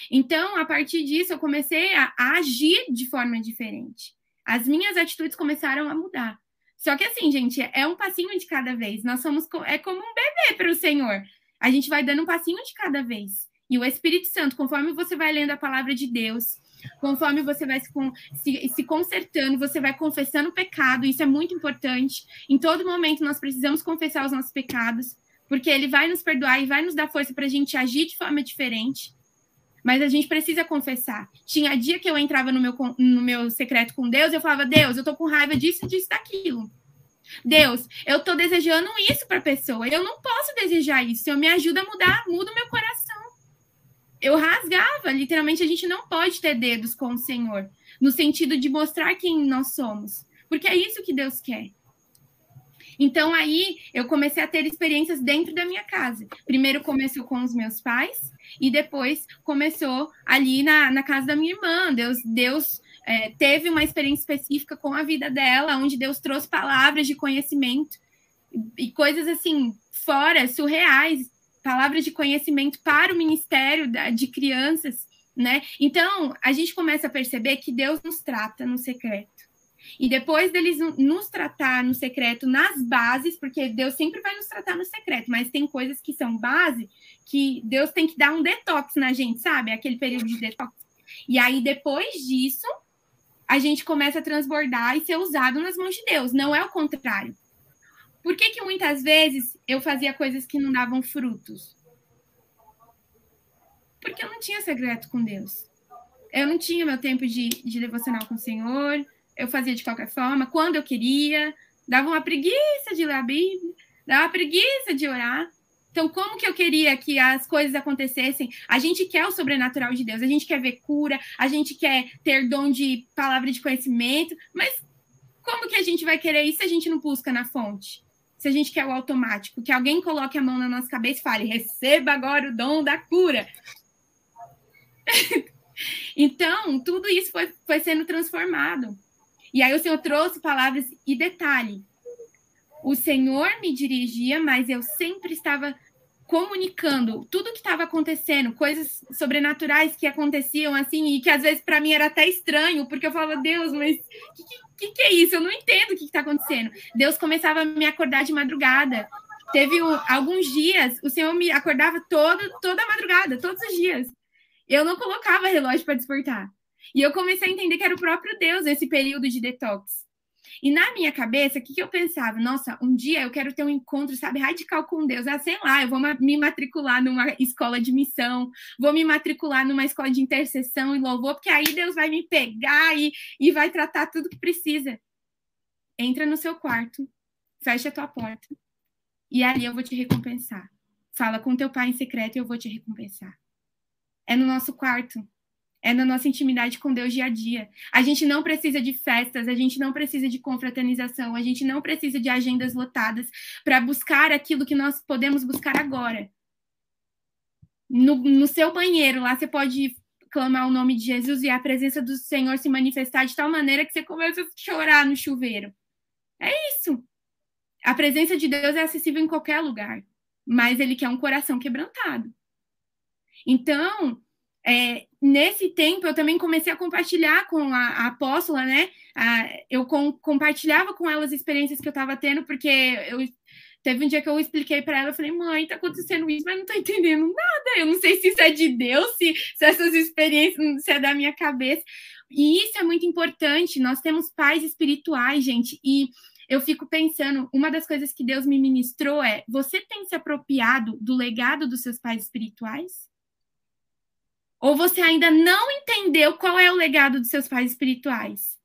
Então, a partir disso, eu comecei a, a agir de forma diferente. As minhas atitudes começaram a mudar. Só que assim, gente, é um passinho de cada vez. Nós somos é como um bebê para o Senhor a gente vai dando um passinho de cada vez. E o Espírito Santo, conforme você vai lendo a palavra de Deus, conforme você vai se, se, se, consertando, você vai confessando o pecado, isso é muito importante. Em todo momento nós precisamos confessar os nossos pecados, porque ele vai nos perdoar e vai nos dar força para a gente agir de forma diferente. Mas a gente precisa confessar. Tinha dia que eu entrava no meu, no meu secreto com Deus, eu falava, Deus, eu tô com raiva disso, disso, daquilo. Deus, eu tô desejando isso para a pessoa. Eu não posso desejar isso. Eu me ajuda a mudar, muda o meu coração. Eu rasgava, literalmente a gente não pode ter dedos com o Senhor, no sentido de mostrar quem nós somos, porque é isso que Deus quer. Então aí eu comecei a ter experiências dentro da minha casa. Primeiro começou com os meus pais e depois começou ali na, na casa da minha irmã. Deus, Deus é, teve uma experiência específica com a vida dela, onde Deus trouxe palavras de conhecimento e coisas assim, fora, surreais, palavras de conhecimento para o ministério de crianças, né? Então, a gente começa a perceber que Deus nos trata no secreto. E depois deles nos tratar no secreto nas bases, porque Deus sempre vai nos tratar no secreto, mas tem coisas que são base que Deus tem que dar um detox na gente, sabe? Aquele período de detox. E aí, depois disso, a gente começa a transbordar e ser usado nas mãos de Deus, não é o contrário. Por que, que muitas vezes eu fazia coisas que não davam frutos? Porque eu não tinha segredo com Deus. Eu não tinha meu tempo de, de devocional com o Senhor, eu fazia de qualquer forma, quando eu queria, dava uma preguiça de ler a Bíblia, dava uma preguiça de orar. Então, como que eu queria que as coisas acontecessem? A gente quer o sobrenatural de Deus, a gente quer ver cura, a gente quer ter dom de palavra de conhecimento, mas como que a gente vai querer isso se a gente não busca na fonte? Se a gente quer o automático, que alguém coloque a mão na nossa cabeça e fale: receba agora o dom da cura. então, tudo isso foi, foi sendo transformado. E aí o Senhor trouxe palavras e detalhe. O Senhor me dirigia, mas eu sempre estava comunicando tudo que estava acontecendo, coisas sobrenaturais que aconteciam assim, e que às vezes para mim era até estranho, porque eu falava, Deus, mas que, que, que, é isso? Eu não entendo o que está acontecendo. Deus começava a me acordar de madrugada. Teve um, alguns dias, o Senhor me acordava todo, toda madrugada, todos os dias. Eu não colocava relógio para despertar. E eu comecei a entender que era o próprio Deus nesse período de detox. E na minha cabeça, o que, que eu pensava? Nossa, um dia eu quero ter um encontro, sabe, radical com Deus. Ah, sei lá, eu vou me matricular numa escola de missão, vou me matricular numa escola de intercessão e louvor, porque aí Deus vai me pegar e, e vai tratar tudo que precisa. Entra no seu quarto, fecha a tua porta, e ali eu vou te recompensar. Fala com teu pai em secreto e eu vou te recompensar. É no nosso quarto é na nossa intimidade com Deus dia a dia. A gente não precisa de festas, a gente não precisa de confraternização, a gente não precisa de agendas lotadas para buscar aquilo que nós podemos buscar agora. No, no seu banheiro, lá você pode clamar o nome de Jesus e a presença do Senhor se manifestar de tal maneira que você começa a chorar no chuveiro. É isso. A presença de Deus é acessível em qualquer lugar, mas ele quer um coração quebrantado. Então, é, nesse tempo, eu também comecei a compartilhar com a, a apóstola, né? A, eu com, compartilhava com ela as experiências que eu estava tendo, porque eu teve um dia que eu expliquei para ela, eu falei, mãe, tá acontecendo isso, mas não tô entendendo nada. Eu não sei se isso é de Deus, se, se essas experiências se é da minha cabeça. E isso é muito importante. Nós temos pais espirituais, gente, e eu fico pensando, uma das coisas que Deus me ministrou é: você tem se apropriado do legado dos seus pais espirituais? Ou você ainda não entendeu qual é o legado dos seus pais espirituais?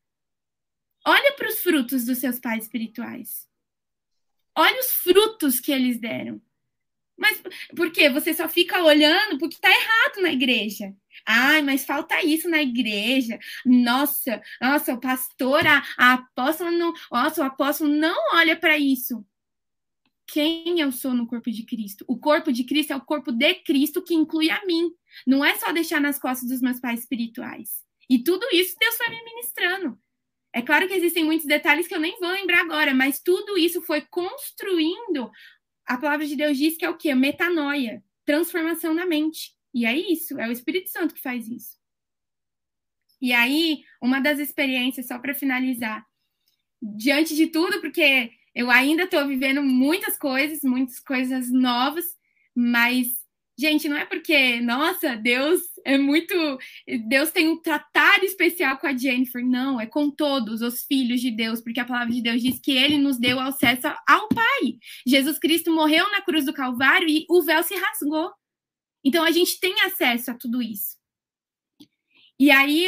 Olha para os frutos dos seus pais espirituais. Olha os frutos que eles deram. Mas por quê? Você só fica olhando porque está errado na igreja. Ai, mas falta isso na igreja. Nossa, nossa, o pastor, a, a apóstola não, nossa, o apóstolo não olha para isso. Quem eu sou no corpo de Cristo? O corpo de Cristo é o corpo de Cristo que inclui a mim. Não é só deixar nas costas dos meus pais espirituais. E tudo isso Deus foi me ministrando. É claro que existem muitos detalhes que eu nem vou lembrar agora, mas tudo isso foi construindo. A palavra de Deus diz que é o quê? Metanoia, transformação na mente. E é isso, é o Espírito Santo que faz isso. E aí, uma das experiências, só para finalizar, diante de tudo, porque eu ainda estou vivendo muitas coisas, muitas coisas novas, mas Gente, não é porque, nossa, Deus é muito. Deus tem um tratado especial com a Jennifer. Não, é com todos os filhos de Deus, porque a palavra de Deus diz que ele nos deu acesso ao Pai. Jesus Cristo morreu na cruz do Calvário e o véu se rasgou. Então a gente tem acesso a tudo isso. E aí,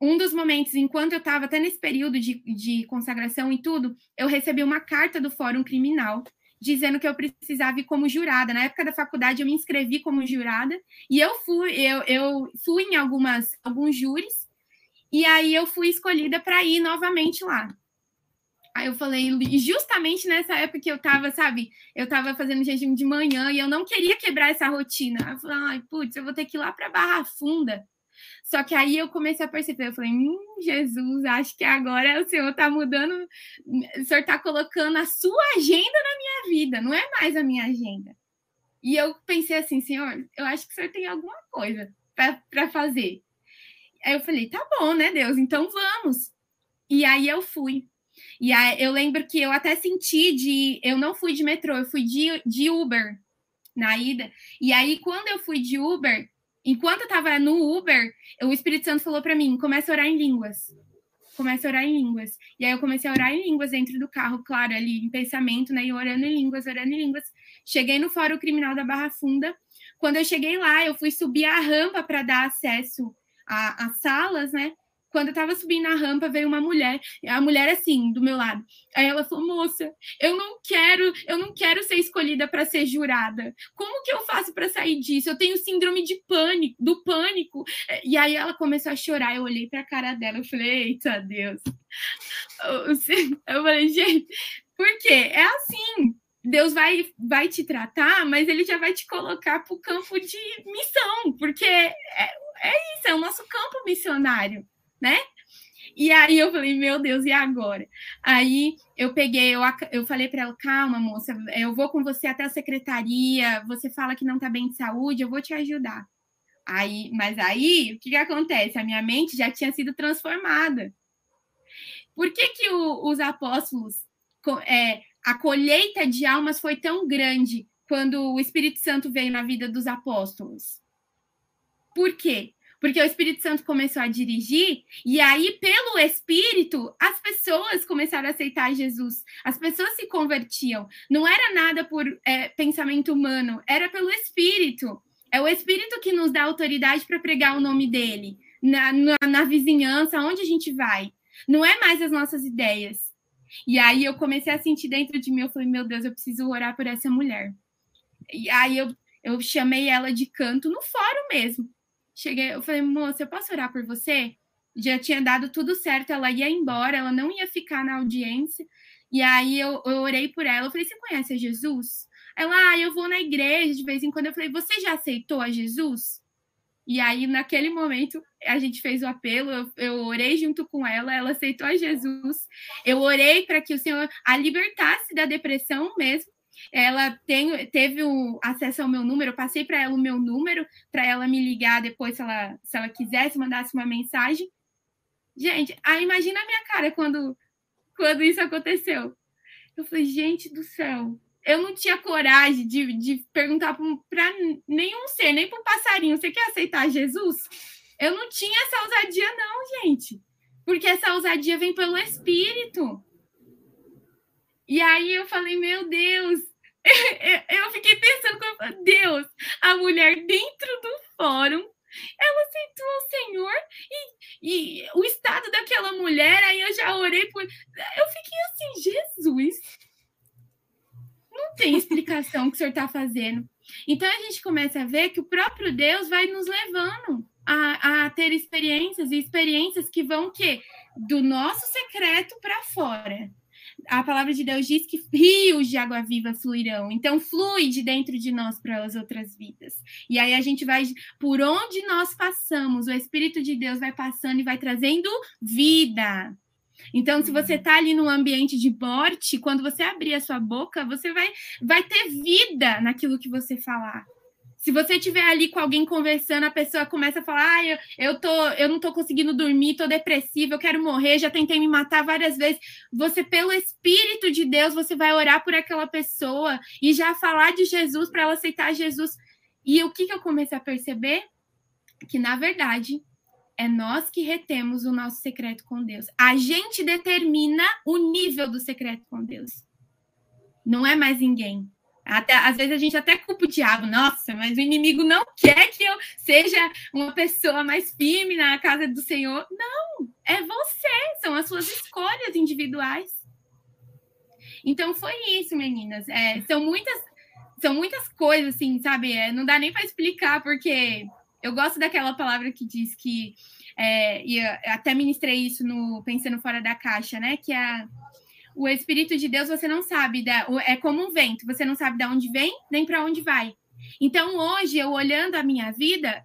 um dos momentos, enquanto eu estava até nesse período de, de consagração e tudo, eu recebi uma carta do Fórum Criminal dizendo que eu precisava ir como jurada. Na época da faculdade eu me inscrevi como jurada e eu fui, eu, eu fui em algumas alguns júris e aí eu fui escolhida para ir novamente lá. Aí eu falei, justamente nessa época que eu tava, sabe, eu tava fazendo jejum de manhã e eu não queria quebrar essa rotina. Eu falei, ai, putz, eu vou ter que ir lá para Barra Funda. Só que aí eu comecei a perceber, eu falei, hum, Jesus, acho que agora o Senhor está mudando, o Senhor está colocando a sua agenda na minha vida, não é mais a minha agenda. E eu pensei assim, Senhor, eu acho que o Senhor tem alguma coisa para fazer. Aí eu falei, tá bom, né, Deus, então vamos. E aí eu fui. E aí eu lembro que eu até senti de. Eu não fui de metrô, eu fui de, de Uber na ida. E aí, quando eu fui de Uber, Enquanto eu tava no Uber, o Espírito Santo falou para mim: começa a orar em línguas. Começa a orar em línguas. E aí eu comecei a orar em línguas dentro do carro, claro, ali em pensamento, né? E orando em línguas, orando em línguas. Cheguei no Fórum Criminal da Barra Funda. Quando eu cheguei lá, eu fui subir a rampa para dar acesso às salas, né? Quando eu tava subindo a rampa, veio uma mulher, a mulher assim, do meu lado. Aí ela falou: "Moça, eu não quero, eu não quero ser escolhida para ser jurada. Como que eu faço para sair disso? Eu tenho síndrome de pânico, do pânico". E aí ela começou a chorar, eu olhei para a cara dela, eu falei: "Eita, Deus". Eu falei: "Gente, por quê? É assim, Deus vai, vai te tratar, mas ele já vai te colocar para o campo de missão, porque é, é isso, é o nosso campo missionário né? E aí eu falei, meu Deus, e agora? Aí eu peguei, eu, eu falei para ela, calma, moça, eu vou com você até a secretaria, você fala que não tá bem de saúde, eu vou te ajudar. Aí, mas aí, o que, que acontece? A minha mente já tinha sido transformada. Por que, que o, os apóstolos, é, a colheita de almas foi tão grande quando o Espírito Santo veio na vida dos apóstolos? Por quê? Porque o Espírito Santo começou a dirigir, e aí, pelo Espírito, as pessoas começaram a aceitar Jesus, as pessoas se convertiam. Não era nada por é, pensamento humano, era pelo Espírito. É o Espírito que nos dá autoridade para pregar o nome dele, na, na, na vizinhança, onde a gente vai. Não é mais as nossas ideias. E aí eu comecei a sentir dentro de mim, eu falei, meu Deus, eu preciso orar por essa mulher. E aí eu, eu chamei ela de canto no fórum mesmo. Cheguei, eu falei, moça, eu posso orar por você? Já tinha dado tudo certo, ela ia embora, ela não ia ficar na audiência. E aí eu, eu orei por ela. Eu falei, você conhece a Jesus? Ela, ah, eu vou na igreja de vez em quando. Eu falei, você já aceitou a Jesus? E aí, naquele momento, a gente fez o apelo, eu, eu, orei junto com ela, ela aceitou a Jesus. Eu orei para que o Senhor a libertasse da depressão mesmo, ela tem, teve acesso ao meu número, eu passei para ela o meu número, para ela me ligar depois se ela, se ela quisesse, mandasse uma mensagem. Gente, aí imagina a minha cara quando, quando isso aconteceu. Eu falei, gente do céu, eu não tinha coragem de, de perguntar para nenhum ser, nem para um passarinho, você quer aceitar Jesus? Eu não tinha essa ousadia, não, gente. Porque essa ousadia vem pelo Espírito. E aí eu falei, meu Deus, eu fiquei pensando, Deus, a mulher dentro do fórum, ela aceitou o Senhor e, e o estado daquela mulher, aí eu já orei por. Eu fiquei assim, Jesus, não tem explicação o que o senhor está fazendo. Então a gente começa a ver que o próprio Deus vai nos levando a, a ter experiências e experiências que vão que do nosso secreto para fora a palavra de Deus diz que rios de água viva fluirão. Então, flui de dentro de nós para as outras vidas. E aí a gente vai, por onde nós passamos, o Espírito de Deus vai passando e vai trazendo vida. Então, se você está ali num ambiente de morte, quando você abrir a sua boca, você vai, vai ter vida naquilo que você falar. Se você estiver ali com alguém conversando, a pessoa começa a falar: ah, eu, eu, tô, eu não tô conseguindo dormir, tô depressiva, eu quero morrer, já tentei me matar várias vezes. Você, pelo Espírito de Deus, você vai orar por aquela pessoa e já falar de Jesus para ela aceitar Jesus. E o que, que eu comecei a perceber? Que, na verdade, é nós que retemos o nosso secreto com Deus. A gente determina o nível do secreto com Deus. Não é mais ninguém. Até, às vezes a gente até culpa o diabo, nossa, mas o inimigo não quer que eu seja uma pessoa mais firme na casa do Senhor. Não, é você, são as suas escolhas individuais. Então foi isso, meninas. É, são muitas, são muitas coisas, assim, sabe? É, não dá nem para explicar, porque eu gosto daquela palavra que diz que é, e até ministrei isso no Pensando Fora da Caixa, né? Que é o Espírito de Deus você não sabe, é como um vento, você não sabe de onde vem nem para onde vai. Então hoje eu olhando a minha vida,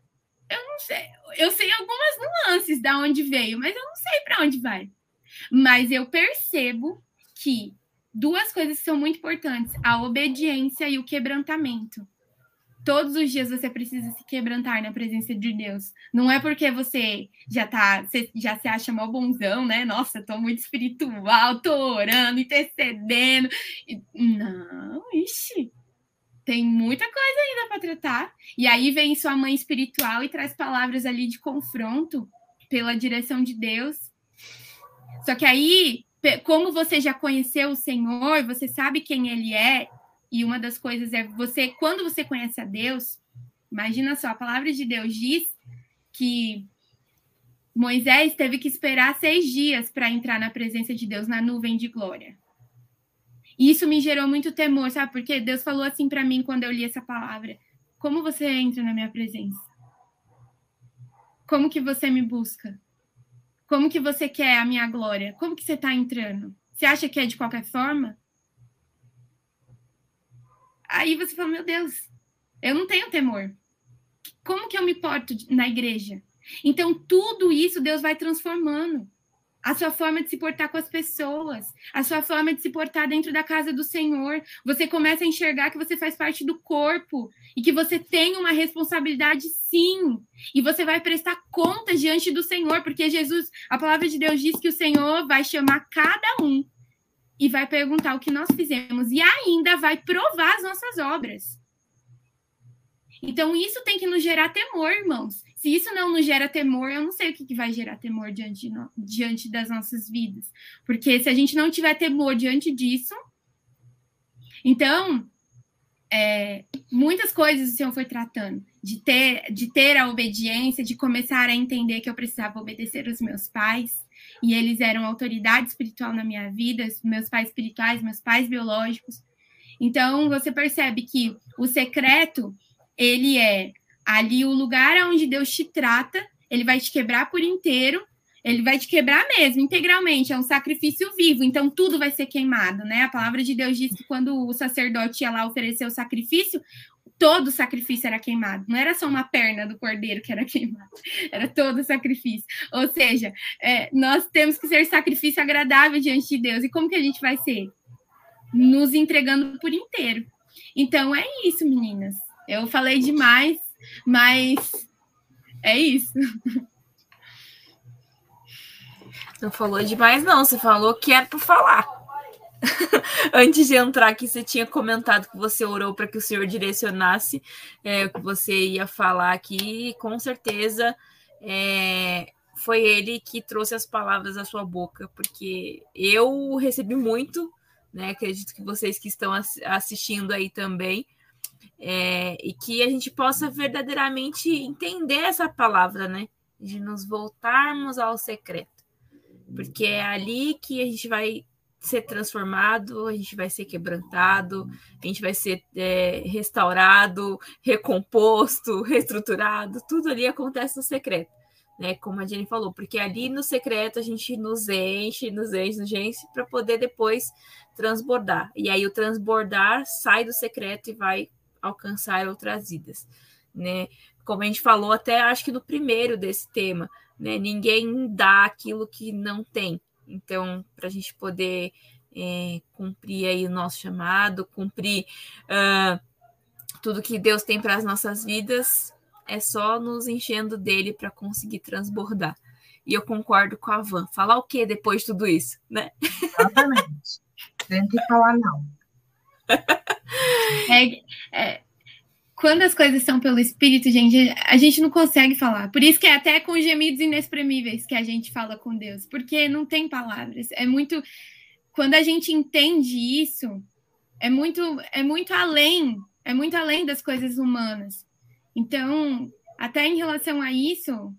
eu não sei, eu sei algumas nuances da onde veio, mas eu não sei para onde vai. Mas eu percebo que duas coisas são muito importantes: a obediência e o quebrantamento. Todos os dias você precisa se quebrantar na presença de Deus. Não é porque você já tá, você já se acha mal bonzão, né? Nossa, tô muito espiritual, tô orando, intercedendo. Não, ixi. Tem muita coisa ainda para tratar. E aí vem sua mãe espiritual e traz palavras ali de confronto pela direção de Deus. Só que aí, como você já conheceu o Senhor, você sabe quem ele é, e uma das coisas é você, quando você conhece a Deus, imagina só, a palavra de Deus diz que Moisés teve que esperar seis dias para entrar na presença de Deus na nuvem de glória. E isso me gerou muito temor, sabe? Porque Deus falou assim para mim quando eu li essa palavra: Como você entra na minha presença? Como que você me busca? Como que você quer a minha glória? Como que você está entrando? Você acha que é de qualquer forma? Aí você fala, meu Deus, eu não tenho temor. Como que eu me porto na igreja? Então, tudo isso Deus vai transformando a sua forma de se portar com as pessoas, a sua forma de se portar dentro da casa do Senhor. Você começa a enxergar que você faz parte do corpo e que você tem uma responsabilidade sim. E você vai prestar conta diante do Senhor, porque Jesus, a palavra de Deus diz que o Senhor vai chamar cada um e vai perguntar o que nós fizemos e ainda vai provar as nossas obras. Então, isso tem que nos gerar temor, irmãos. Se isso não nos gera temor, eu não sei o que, que vai gerar temor diante, no, diante das nossas vidas. Porque se a gente não tiver temor diante disso. Então, é, muitas coisas o Senhor foi tratando. De ter, de ter a obediência, de começar a entender que eu precisava obedecer os meus pais. E eles eram autoridade espiritual na minha vida, meus pais espirituais, meus pais biológicos. Então, você percebe que o secreto ele é ali o lugar onde Deus te trata, ele vai te quebrar por inteiro, ele vai te quebrar mesmo, integralmente, é um sacrifício vivo, então tudo vai ser queimado, né? A palavra de Deus diz que quando o sacerdote ia lá oferecer o sacrifício, todo o sacrifício era queimado, não era só uma perna do cordeiro que era queimada, era todo o sacrifício. Ou seja, é, nós temos que ser sacrifício agradável diante de Deus, e como que a gente vai ser? Nos entregando por inteiro. Então é isso, meninas. Eu falei demais, mas é isso. Não falou demais, não. Você falou que era para falar. Antes de entrar aqui, você tinha comentado que você orou para que o Senhor direcionasse é, o que você ia falar aqui. E com certeza é, foi ele que trouxe as palavras à sua boca, porque eu recebi muito, né? Acredito que vocês que estão assistindo aí também é, e que a gente possa verdadeiramente entender essa palavra, né? De nos voltarmos ao secreto, porque é ali que a gente vai ser transformado, a gente vai ser quebrantado, a gente vai ser é, restaurado, recomposto, reestruturado, tudo ali acontece no secreto, né? Como a Jenny falou, porque ali no secreto a gente nos enche, nos enche, nos enche para poder depois transbordar. E aí o transbordar sai do secreto e vai alcançar outras vidas, né? Como a gente falou até acho que no primeiro desse tema, né? Ninguém dá aquilo que não tem. Então, para a gente poder é, cumprir aí o nosso chamado, cumprir uh, tudo que Deus tem para as nossas vidas, é só nos enchendo dele para conseguir transbordar. E eu concordo com a Van. Falar o que depois de tudo isso, né? Exatamente. Tem que falar não. É, é, quando as coisas são pelo Espírito, gente, a gente não consegue falar. Por isso que é até com gemidos inexprimíveis que a gente fala com Deus, porque não tem palavras. É muito. Quando a gente entende isso, é muito, é muito além, é muito além das coisas humanas. Então, até em relação a isso,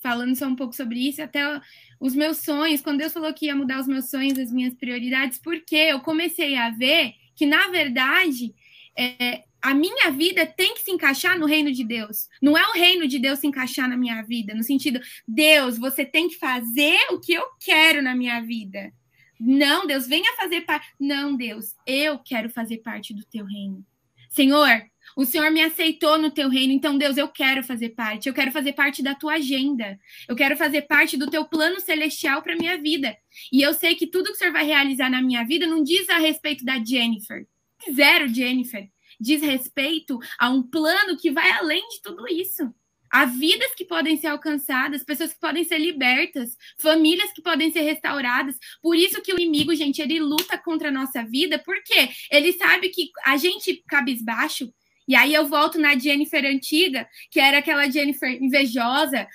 falando só um pouco sobre isso, até os meus sonhos, quando Deus falou que ia mudar os meus sonhos, as minhas prioridades, porque eu comecei a ver que, na verdade, é, a minha vida tem que se encaixar no reino de Deus. Não é o reino de Deus se encaixar na minha vida, no sentido, Deus, você tem que fazer o que eu quero na minha vida. Não, Deus, venha fazer parte. Não, Deus, eu quero fazer parte do teu reino. Senhor, o Senhor me aceitou no teu reino, então, Deus, eu quero fazer parte. Eu quero fazer parte da tua agenda. Eu quero fazer parte do teu plano celestial para minha vida. E eu sei que tudo que o Senhor vai realizar na minha vida não diz a respeito da Jennifer. Zero, Jennifer. Diz respeito a um plano que vai além de tudo isso. Há vidas que podem ser alcançadas, pessoas que podem ser libertas, famílias que podem ser restauradas. Por isso que o inimigo, gente, ele luta contra a nossa vida, porque ele sabe que a gente cabisbaixo, e aí eu volto na Jennifer antiga, que era aquela Jennifer invejosa,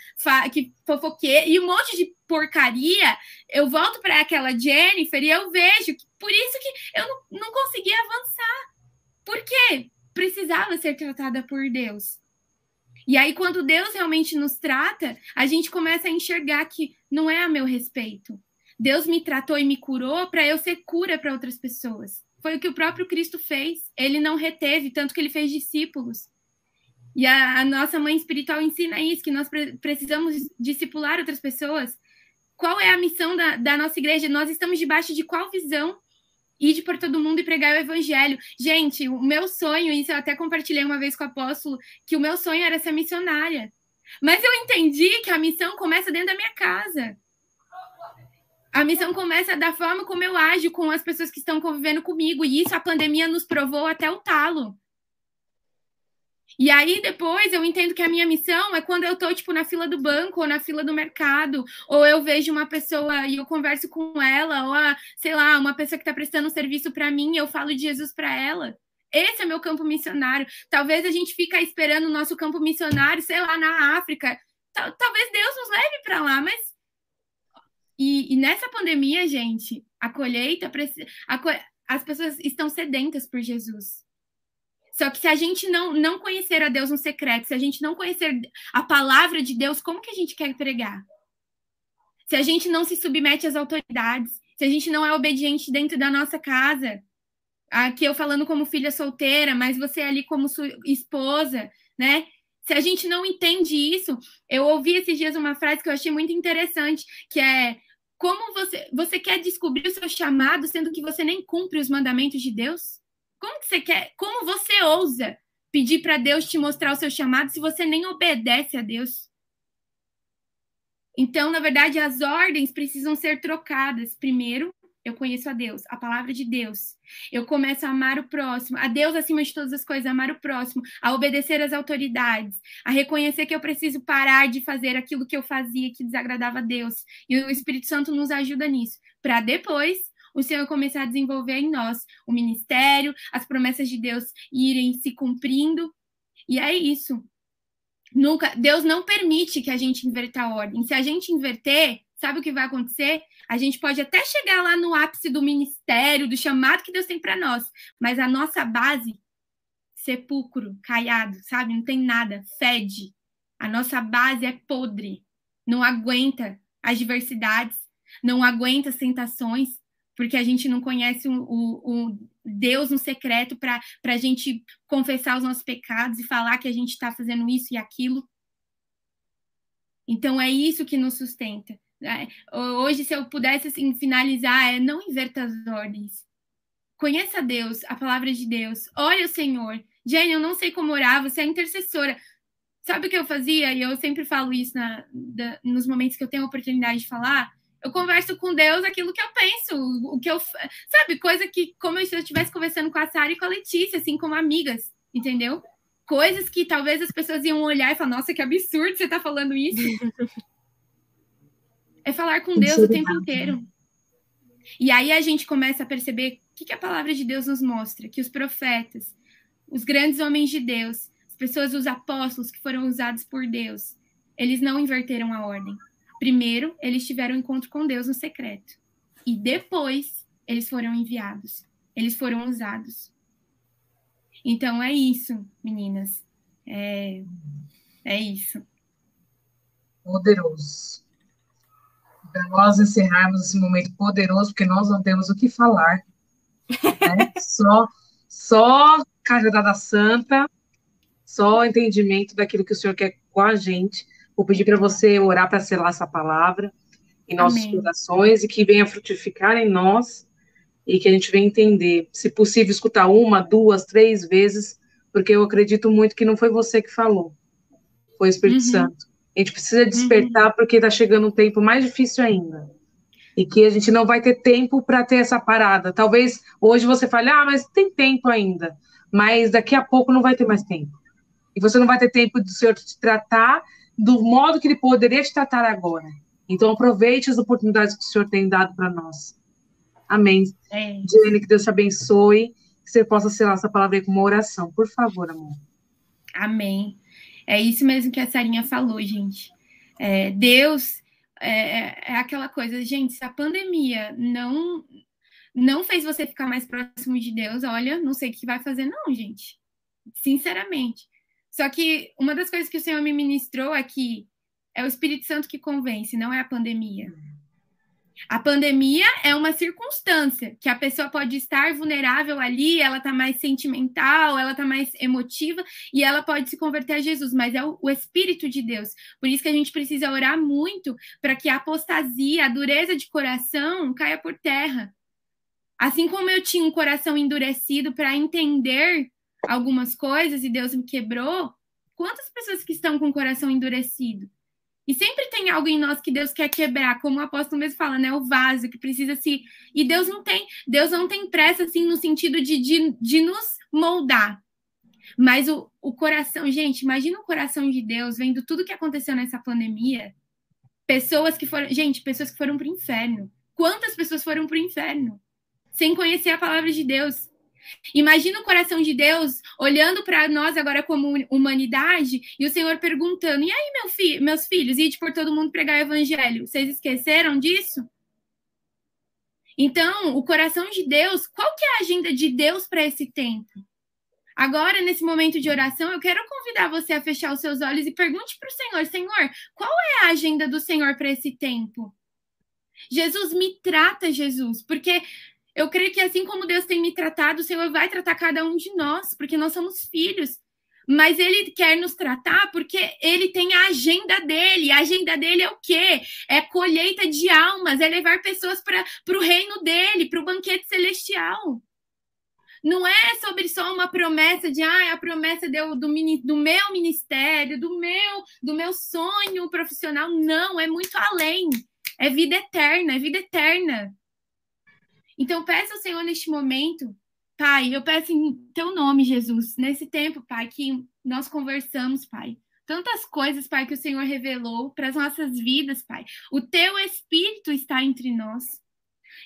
que fofoqueira, e um monte de porcaria. Eu volto para aquela Jennifer e eu vejo que por isso que eu não, não conseguia avançar. Por quê? Precisava ser tratada por Deus. E aí, quando Deus realmente nos trata, a gente começa a enxergar que não é a meu respeito. Deus me tratou e me curou para eu ser cura para outras pessoas. Foi o que o próprio Cristo fez. Ele não reteve, tanto que ele fez discípulos. E a, a nossa mãe espiritual ensina isso, que nós pre precisamos discipular outras pessoas. Qual é a missão da, da nossa igreja? Nós estamos debaixo de qual visão? Ir por todo mundo e pregar o evangelho. Gente, o meu sonho, isso eu até compartilhei uma vez com o apóstolo, que o meu sonho era ser missionária. Mas eu entendi que a missão começa dentro da minha casa. A missão começa da forma como eu ajo com as pessoas que estão convivendo comigo. E isso a pandemia nos provou até o talo. E aí depois eu entendo que a minha missão é quando eu tô tipo na fila do banco ou na fila do mercado, ou eu vejo uma pessoa e eu converso com ela, ou a, sei lá, uma pessoa que está prestando um serviço para mim, e eu falo de Jesus para ela. Esse é meu campo missionário. Talvez a gente fique esperando o nosso campo missionário, sei lá, na África. Talvez Deus nos leve para lá, mas e, e, nessa pandemia, gente, a colheita, a, as pessoas estão sedentas por Jesus. Só que se a gente não, não conhecer a Deus no secreto, se a gente não conhecer a palavra de Deus, como que a gente quer pregar? Se a gente não se submete às autoridades, se a gente não é obediente dentro da nossa casa, aqui eu falando como filha solteira, mas você ali como sua esposa, né? Se a gente não entende isso, eu ouvi esses dias uma frase que eu achei muito interessante, que é como você você quer descobrir o seu chamado sendo que você nem cumpre os mandamentos de Deus? Como que você quer? Como você ousa pedir para Deus te mostrar o seu chamado se você nem obedece a Deus? Então, na verdade, as ordens precisam ser trocadas. Primeiro, eu conheço a Deus, a palavra de Deus. Eu começo a amar o próximo, a Deus acima de todas as coisas, a amar o próximo, a obedecer às autoridades, a reconhecer que eu preciso parar de fazer aquilo que eu fazia que desagradava a Deus. E o Espírito Santo nos ajuda nisso, para depois o Senhor começar a desenvolver em nós o ministério, as promessas de Deus irem se cumprindo. E é isso. Nunca, Deus não permite que a gente inverta a ordem. Se a gente inverter, sabe o que vai acontecer? A gente pode até chegar lá no ápice do ministério, do chamado que Deus tem para nós, mas a nossa base sepulcro, caiado, sabe? Não tem nada, fede. A nossa base é podre, não aguenta as diversidades, não aguenta as tentações, porque a gente não conhece o, o, Deus no secreto para a gente confessar os nossos pecados e falar que a gente está fazendo isso e aquilo. Então é isso que nos sustenta. É, hoje, se eu pudesse assim, finalizar, é não inverta as ordens. Conheça Deus, a palavra de Deus. Olha o Senhor. Jenny, eu não sei como orar, você é intercessora. Sabe o que eu fazia? E eu sempre falo isso na, da, nos momentos que eu tenho a oportunidade de falar eu converso com Deus aquilo que eu penso, o que eu. Sabe, coisa que, como se eu estivesse conversando com a Sara e com a Letícia, assim, como amigas, entendeu? Coisas que talvez as pessoas iam olhar e falar, nossa, que absurdo você tá falando isso. é falar com Deus o tempo inteiro. E aí a gente começa a perceber o que, que a palavra de Deus nos mostra, que os profetas, os grandes homens de Deus, as pessoas, os apóstolos que foram usados por Deus, eles não inverteram a ordem Primeiro, eles tiveram um encontro com Deus no secreto. E depois, eles foram enviados. Eles foram usados. Então, é isso, meninas. É, é isso. Poderoso. Para nós encerrarmos esse momento poderoso, porque nós não temos o que falar. Né? só, só cajadada santa, só entendimento daquilo que o Senhor quer com a gente. Vou pedir para você orar para selar essa palavra em nossos Amém. corações e que venha frutificar em nós e que a gente venha entender, se possível, escutar uma, duas, três vezes, porque eu acredito muito que não foi você que falou, foi o Espírito uhum. Santo. A gente precisa despertar uhum. porque está chegando um tempo mais difícil ainda. E que a gente não vai ter tempo para ter essa parada. Talvez hoje você fale, ah, mas tem tempo ainda. Mas daqui a pouco não vai ter mais tempo. E você não vai ter tempo do Senhor te tratar do modo que ele poderia te tratar agora. Então, aproveite as oportunidades que o Senhor tem dado para nós. Amém. É. Que Deus te abençoe. Que você possa selar essa palavra aí com uma oração. Por favor, amor. Amém. É isso mesmo que a Sarinha falou, gente. É, Deus é, é, aquela coisa, gente, se a pandemia não não fez você ficar mais próximo de Deus, olha, não sei o que vai fazer, não, gente. Sinceramente. Só que uma das coisas que o Senhor me ministrou que é o Espírito Santo que convence, não é a pandemia. A pandemia é uma circunstância que a pessoa pode estar vulnerável ali, ela está mais sentimental, ela está mais emotiva e ela pode se converter a Jesus, mas é o, o Espírito de Deus. Por isso que a gente precisa orar muito para que a apostasia, a dureza de coração caia por terra. Assim como eu tinha um coração endurecido para entender algumas coisas e Deus me quebrou, quantas pessoas que estão com o coração endurecido? E sempre tem algo em nós que Deus quer quebrar, como o apóstolo mesmo fala, né? O vaso que precisa se. E Deus não tem, Deus não tem pressa, assim, no sentido de, de, de nos moldar. Mas o, o coração, gente, imagina o coração de Deus vendo tudo que aconteceu nessa pandemia. Pessoas que foram. Gente, pessoas que foram para o inferno. Quantas pessoas foram para o inferno? Sem conhecer a palavra de Deus. Imagina o coração de Deus olhando para nós agora como humanidade e o Senhor perguntando: e aí, meu fi meus filhos, ide por todo mundo pregar o evangelho? Vocês esqueceram disso? Então, o coração de Deus, qual que é a agenda de Deus para esse tempo? Agora, nesse momento de oração, eu quero convidar você a fechar os seus olhos e pergunte para o Senhor: Senhor, qual é a agenda do Senhor para esse tempo? Jesus me trata, Jesus, porque eu creio que assim como Deus tem me tratado, o Senhor vai tratar cada um de nós, porque nós somos filhos. Mas ele quer nos tratar porque ele tem a agenda dele. A agenda dele é o quê? É colheita de almas, é levar pessoas para o reino dele, para o banquete celestial. Não é sobre só uma promessa de ah, a promessa do, do, do meu ministério, do meu, do meu sonho profissional. Não, é muito além. É vida eterna, é vida eterna. Então, peça ao Senhor neste momento, Pai, eu peço em teu nome, Jesus, nesse tempo, Pai, que nós conversamos, Pai. Tantas coisas, Pai, que o Senhor revelou para as nossas vidas, Pai. O teu Espírito está entre nós.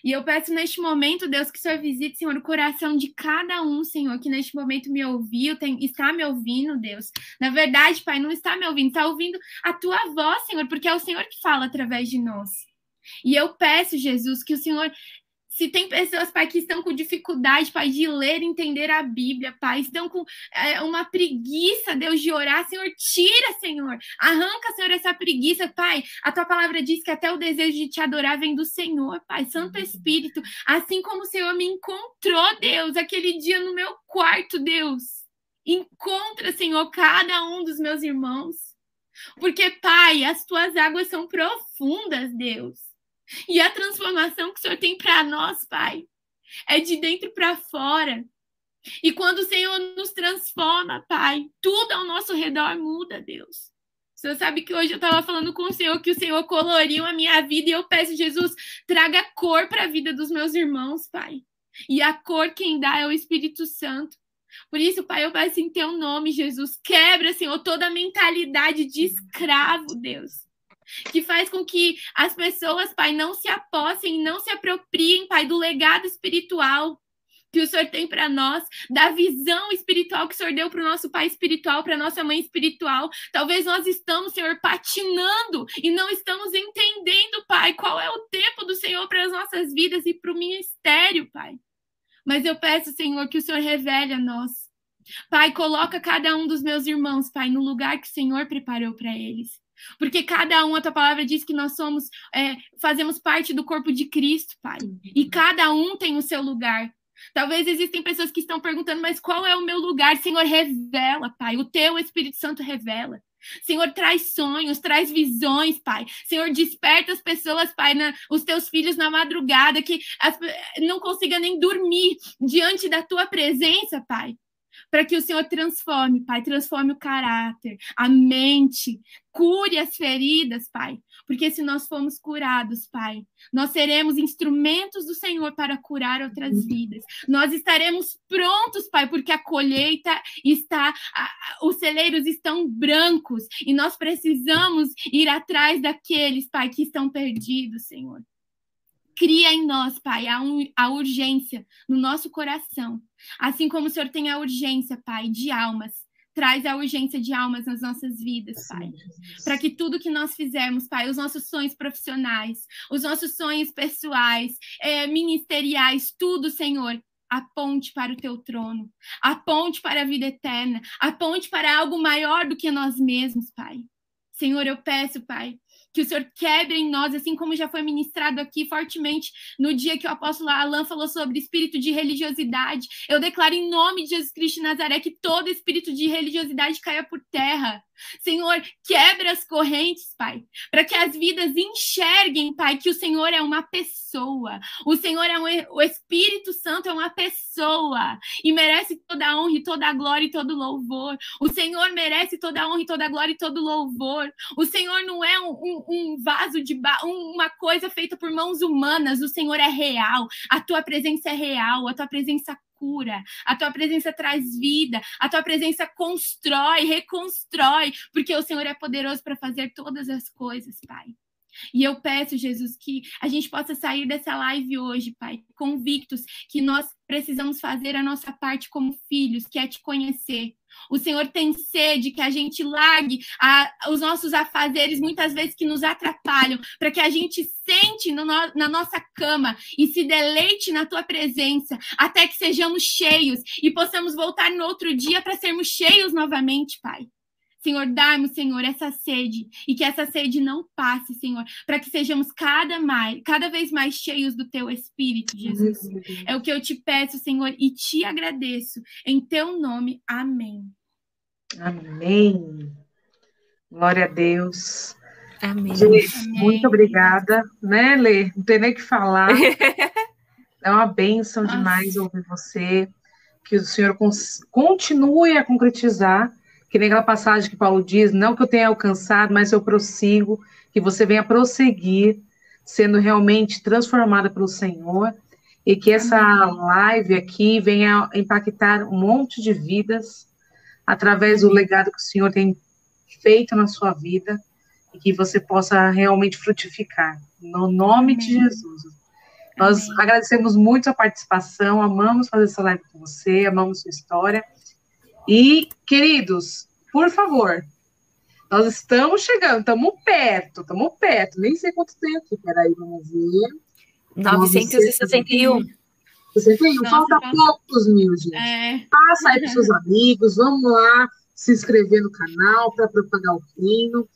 E eu peço neste momento, Deus, que o Senhor visite, Senhor, o coração de cada um, Senhor, que neste momento me ouviu, tem, está me ouvindo, Deus. Na verdade, Pai, não está me ouvindo, está ouvindo a tua voz, Senhor, porque é o Senhor que fala através de nós. E eu peço, Jesus, que o Senhor se tem pessoas, Pai, que estão com dificuldade, Pai, de ler e entender a Bíblia, Pai, estão com é, uma preguiça, Deus, de orar, Senhor, tira, Senhor, arranca, Senhor, essa preguiça, Pai. A tua palavra diz que até o desejo de te adorar vem do Senhor, Pai, Santo uhum. Espírito, assim como o Senhor me encontrou, Deus, aquele dia no meu quarto, Deus. Encontra, Senhor, cada um dos meus irmãos. Porque, Pai, as tuas águas são profundas, Deus. E a transformação que o Senhor tem para nós, Pai, é de dentro para fora. E quando o Senhor nos transforma, Pai, tudo ao nosso redor muda, Deus. O Senhor sabe que hoje eu estava falando com o Senhor que o Senhor coloriu a minha vida e eu peço, Jesus, traga cor para a vida dos meus irmãos, Pai. E a cor quem dá é o Espírito Santo. Por isso, Pai, eu peço em teu nome, Jesus, quebra, Senhor, toda a mentalidade de escravo, Deus que faz com que as pessoas, Pai, não se apossem, não se apropriem, Pai, do legado espiritual que o Senhor tem para nós, da visão espiritual que o Senhor deu para o nosso pai espiritual, para nossa mãe espiritual. Talvez nós estamos, Senhor, patinando e não estamos entendendo, Pai, qual é o tempo do Senhor para as nossas vidas e para o ministério, Pai. Mas eu peço, Senhor, que o Senhor revele a nós. Pai, coloca cada um dos meus irmãos, Pai, no lugar que o Senhor preparou para eles. Porque cada um, a tua palavra diz que nós somos, é, fazemos parte do corpo de Cristo, Pai. E cada um tem o seu lugar. Talvez existem pessoas que estão perguntando, mas qual é o meu lugar? Senhor, revela, Pai. O teu Espírito Santo revela. Senhor, traz sonhos, traz visões, Pai. Senhor, desperta as pessoas, Pai, na, os teus filhos na madrugada, que as, não consiga nem dormir diante da tua presença, Pai para que o Senhor transforme, Pai, transforme o caráter, a mente, cure as feridas, Pai, porque se nós formos curados, Pai, nós seremos instrumentos do Senhor para curar outras vidas. Nós estaremos prontos, Pai, porque a colheita está, os celeiros estão brancos e nós precisamos ir atrás daqueles, Pai, que estão perdidos, Senhor. Cria em nós, Pai, a, a urgência no nosso coração. Assim como o Senhor tem a urgência, Pai, de almas. Traz a urgência de almas nas nossas vidas, Pai. Para que tudo que nós fizermos, Pai, os nossos sonhos profissionais, os nossos sonhos pessoais, é, ministeriais, tudo, Senhor, aponte para o teu trono, aponte para a vida eterna, aponte para algo maior do que nós mesmos, Pai. Senhor, eu peço, Pai, que o Senhor quebre em nós, assim como já foi ministrado aqui fortemente no dia que o apóstolo Alain falou sobre espírito de religiosidade. Eu declaro em nome de Jesus Cristo de Nazaré que todo espírito de religiosidade caia por terra. Senhor, quebra as correntes, Pai, para que as vidas enxerguem, Pai, que o Senhor é uma pessoa. O Senhor é um, o Espírito Santo é uma pessoa e merece toda a honra e toda a glória e todo louvor. O Senhor merece toda a honra e toda a glória e todo louvor. O Senhor não é um, um, um vaso de uma coisa feita por mãos humanas. O Senhor é real. A tua presença é real. A tua presença cura, a tua presença traz vida, a tua presença constrói, reconstrói, porque o Senhor é poderoso para fazer todas as coisas, Pai. E eu peço, Jesus, que a gente possa sair dessa live hoje, Pai, convictos que nós precisamos fazer a nossa parte como filhos, que é te conhecer. O Senhor tem sede que a gente largue a, os nossos afazeres, muitas vezes que nos atrapalham, para que a gente sente no, na nossa cama e se deleite na tua presença, até que sejamos cheios e possamos voltar no outro dia para sermos cheios novamente, Pai. Senhor, dá-nos, Senhor, essa sede e que essa sede não passe, Senhor, para que sejamos cada mais, cada vez mais cheios do teu espírito, Jesus. É o que eu te peço, Senhor, e te agradeço em teu nome. Amém. Amém. Glória a Deus. Amém. Gente, Amém. muito obrigada, né, Lê? Não tem nem o que falar. é uma bênção Nossa. demais ouvir você. Que o Senhor continue a concretizar que nem aquela passagem que Paulo diz, não que eu tenha alcançado, mas eu prossigo, que você venha prosseguir, sendo realmente transformada pelo Senhor, e que essa live aqui venha impactar um monte de vidas através do legado que o Senhor tem feito na sua vida, e que você possa realmente frutificar, no nome Amém. de Jesus. Nós Amém. agradecemos muito a participação, amamos fazer essa live com você, amamos sua história. E, queridos, por favor, nós estamos chegando, estamos perto, estamos perto. Nem sei quanto tem aqui, peraí, vamos ver. 961. 61, falta poucos mil, gente. É. Passa aí para seus amigos, vamos lá se inscrever no canal para propagar o hino.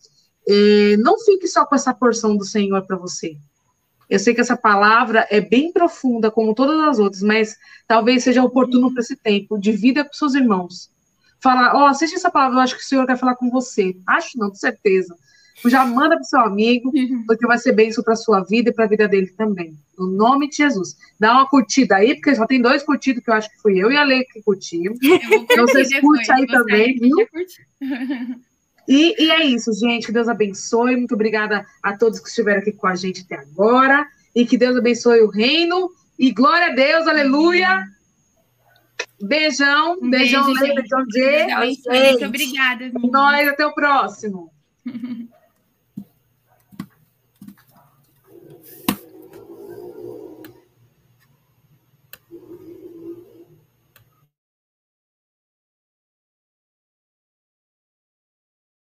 É, não fique só com essa porção do Senhor para você. Eu sei que essa palavra é bem profunda, como todas as outras, mas talvez seja oportuno para esse tempo. Divida com seus irmãos fala, ó, oh, assiste essa palavra, eu acho que o Senhor quer falar com você. Acho não, com certeza. Já manda para seu amigo, uhum. porque vai ser bêncio para a sua vida e para a vida dele também. No nome de Jesus. Dá uma curtida aí, porque só tem dois curtidos que eu acho que fui eu e a Lei que curtimos. Então vocês curtem aí também, viu? E, e, é isso, gente. Que Deus abençoe. Muito obrigada a todos que estiveram aqui com a gente até agora. E que Deus abençoe o reino. E glória a Deus, aleluia. Beijão, um beijão, beijo, Lê, beijão, Jê. Muito obrigada. Nós, até o próximo.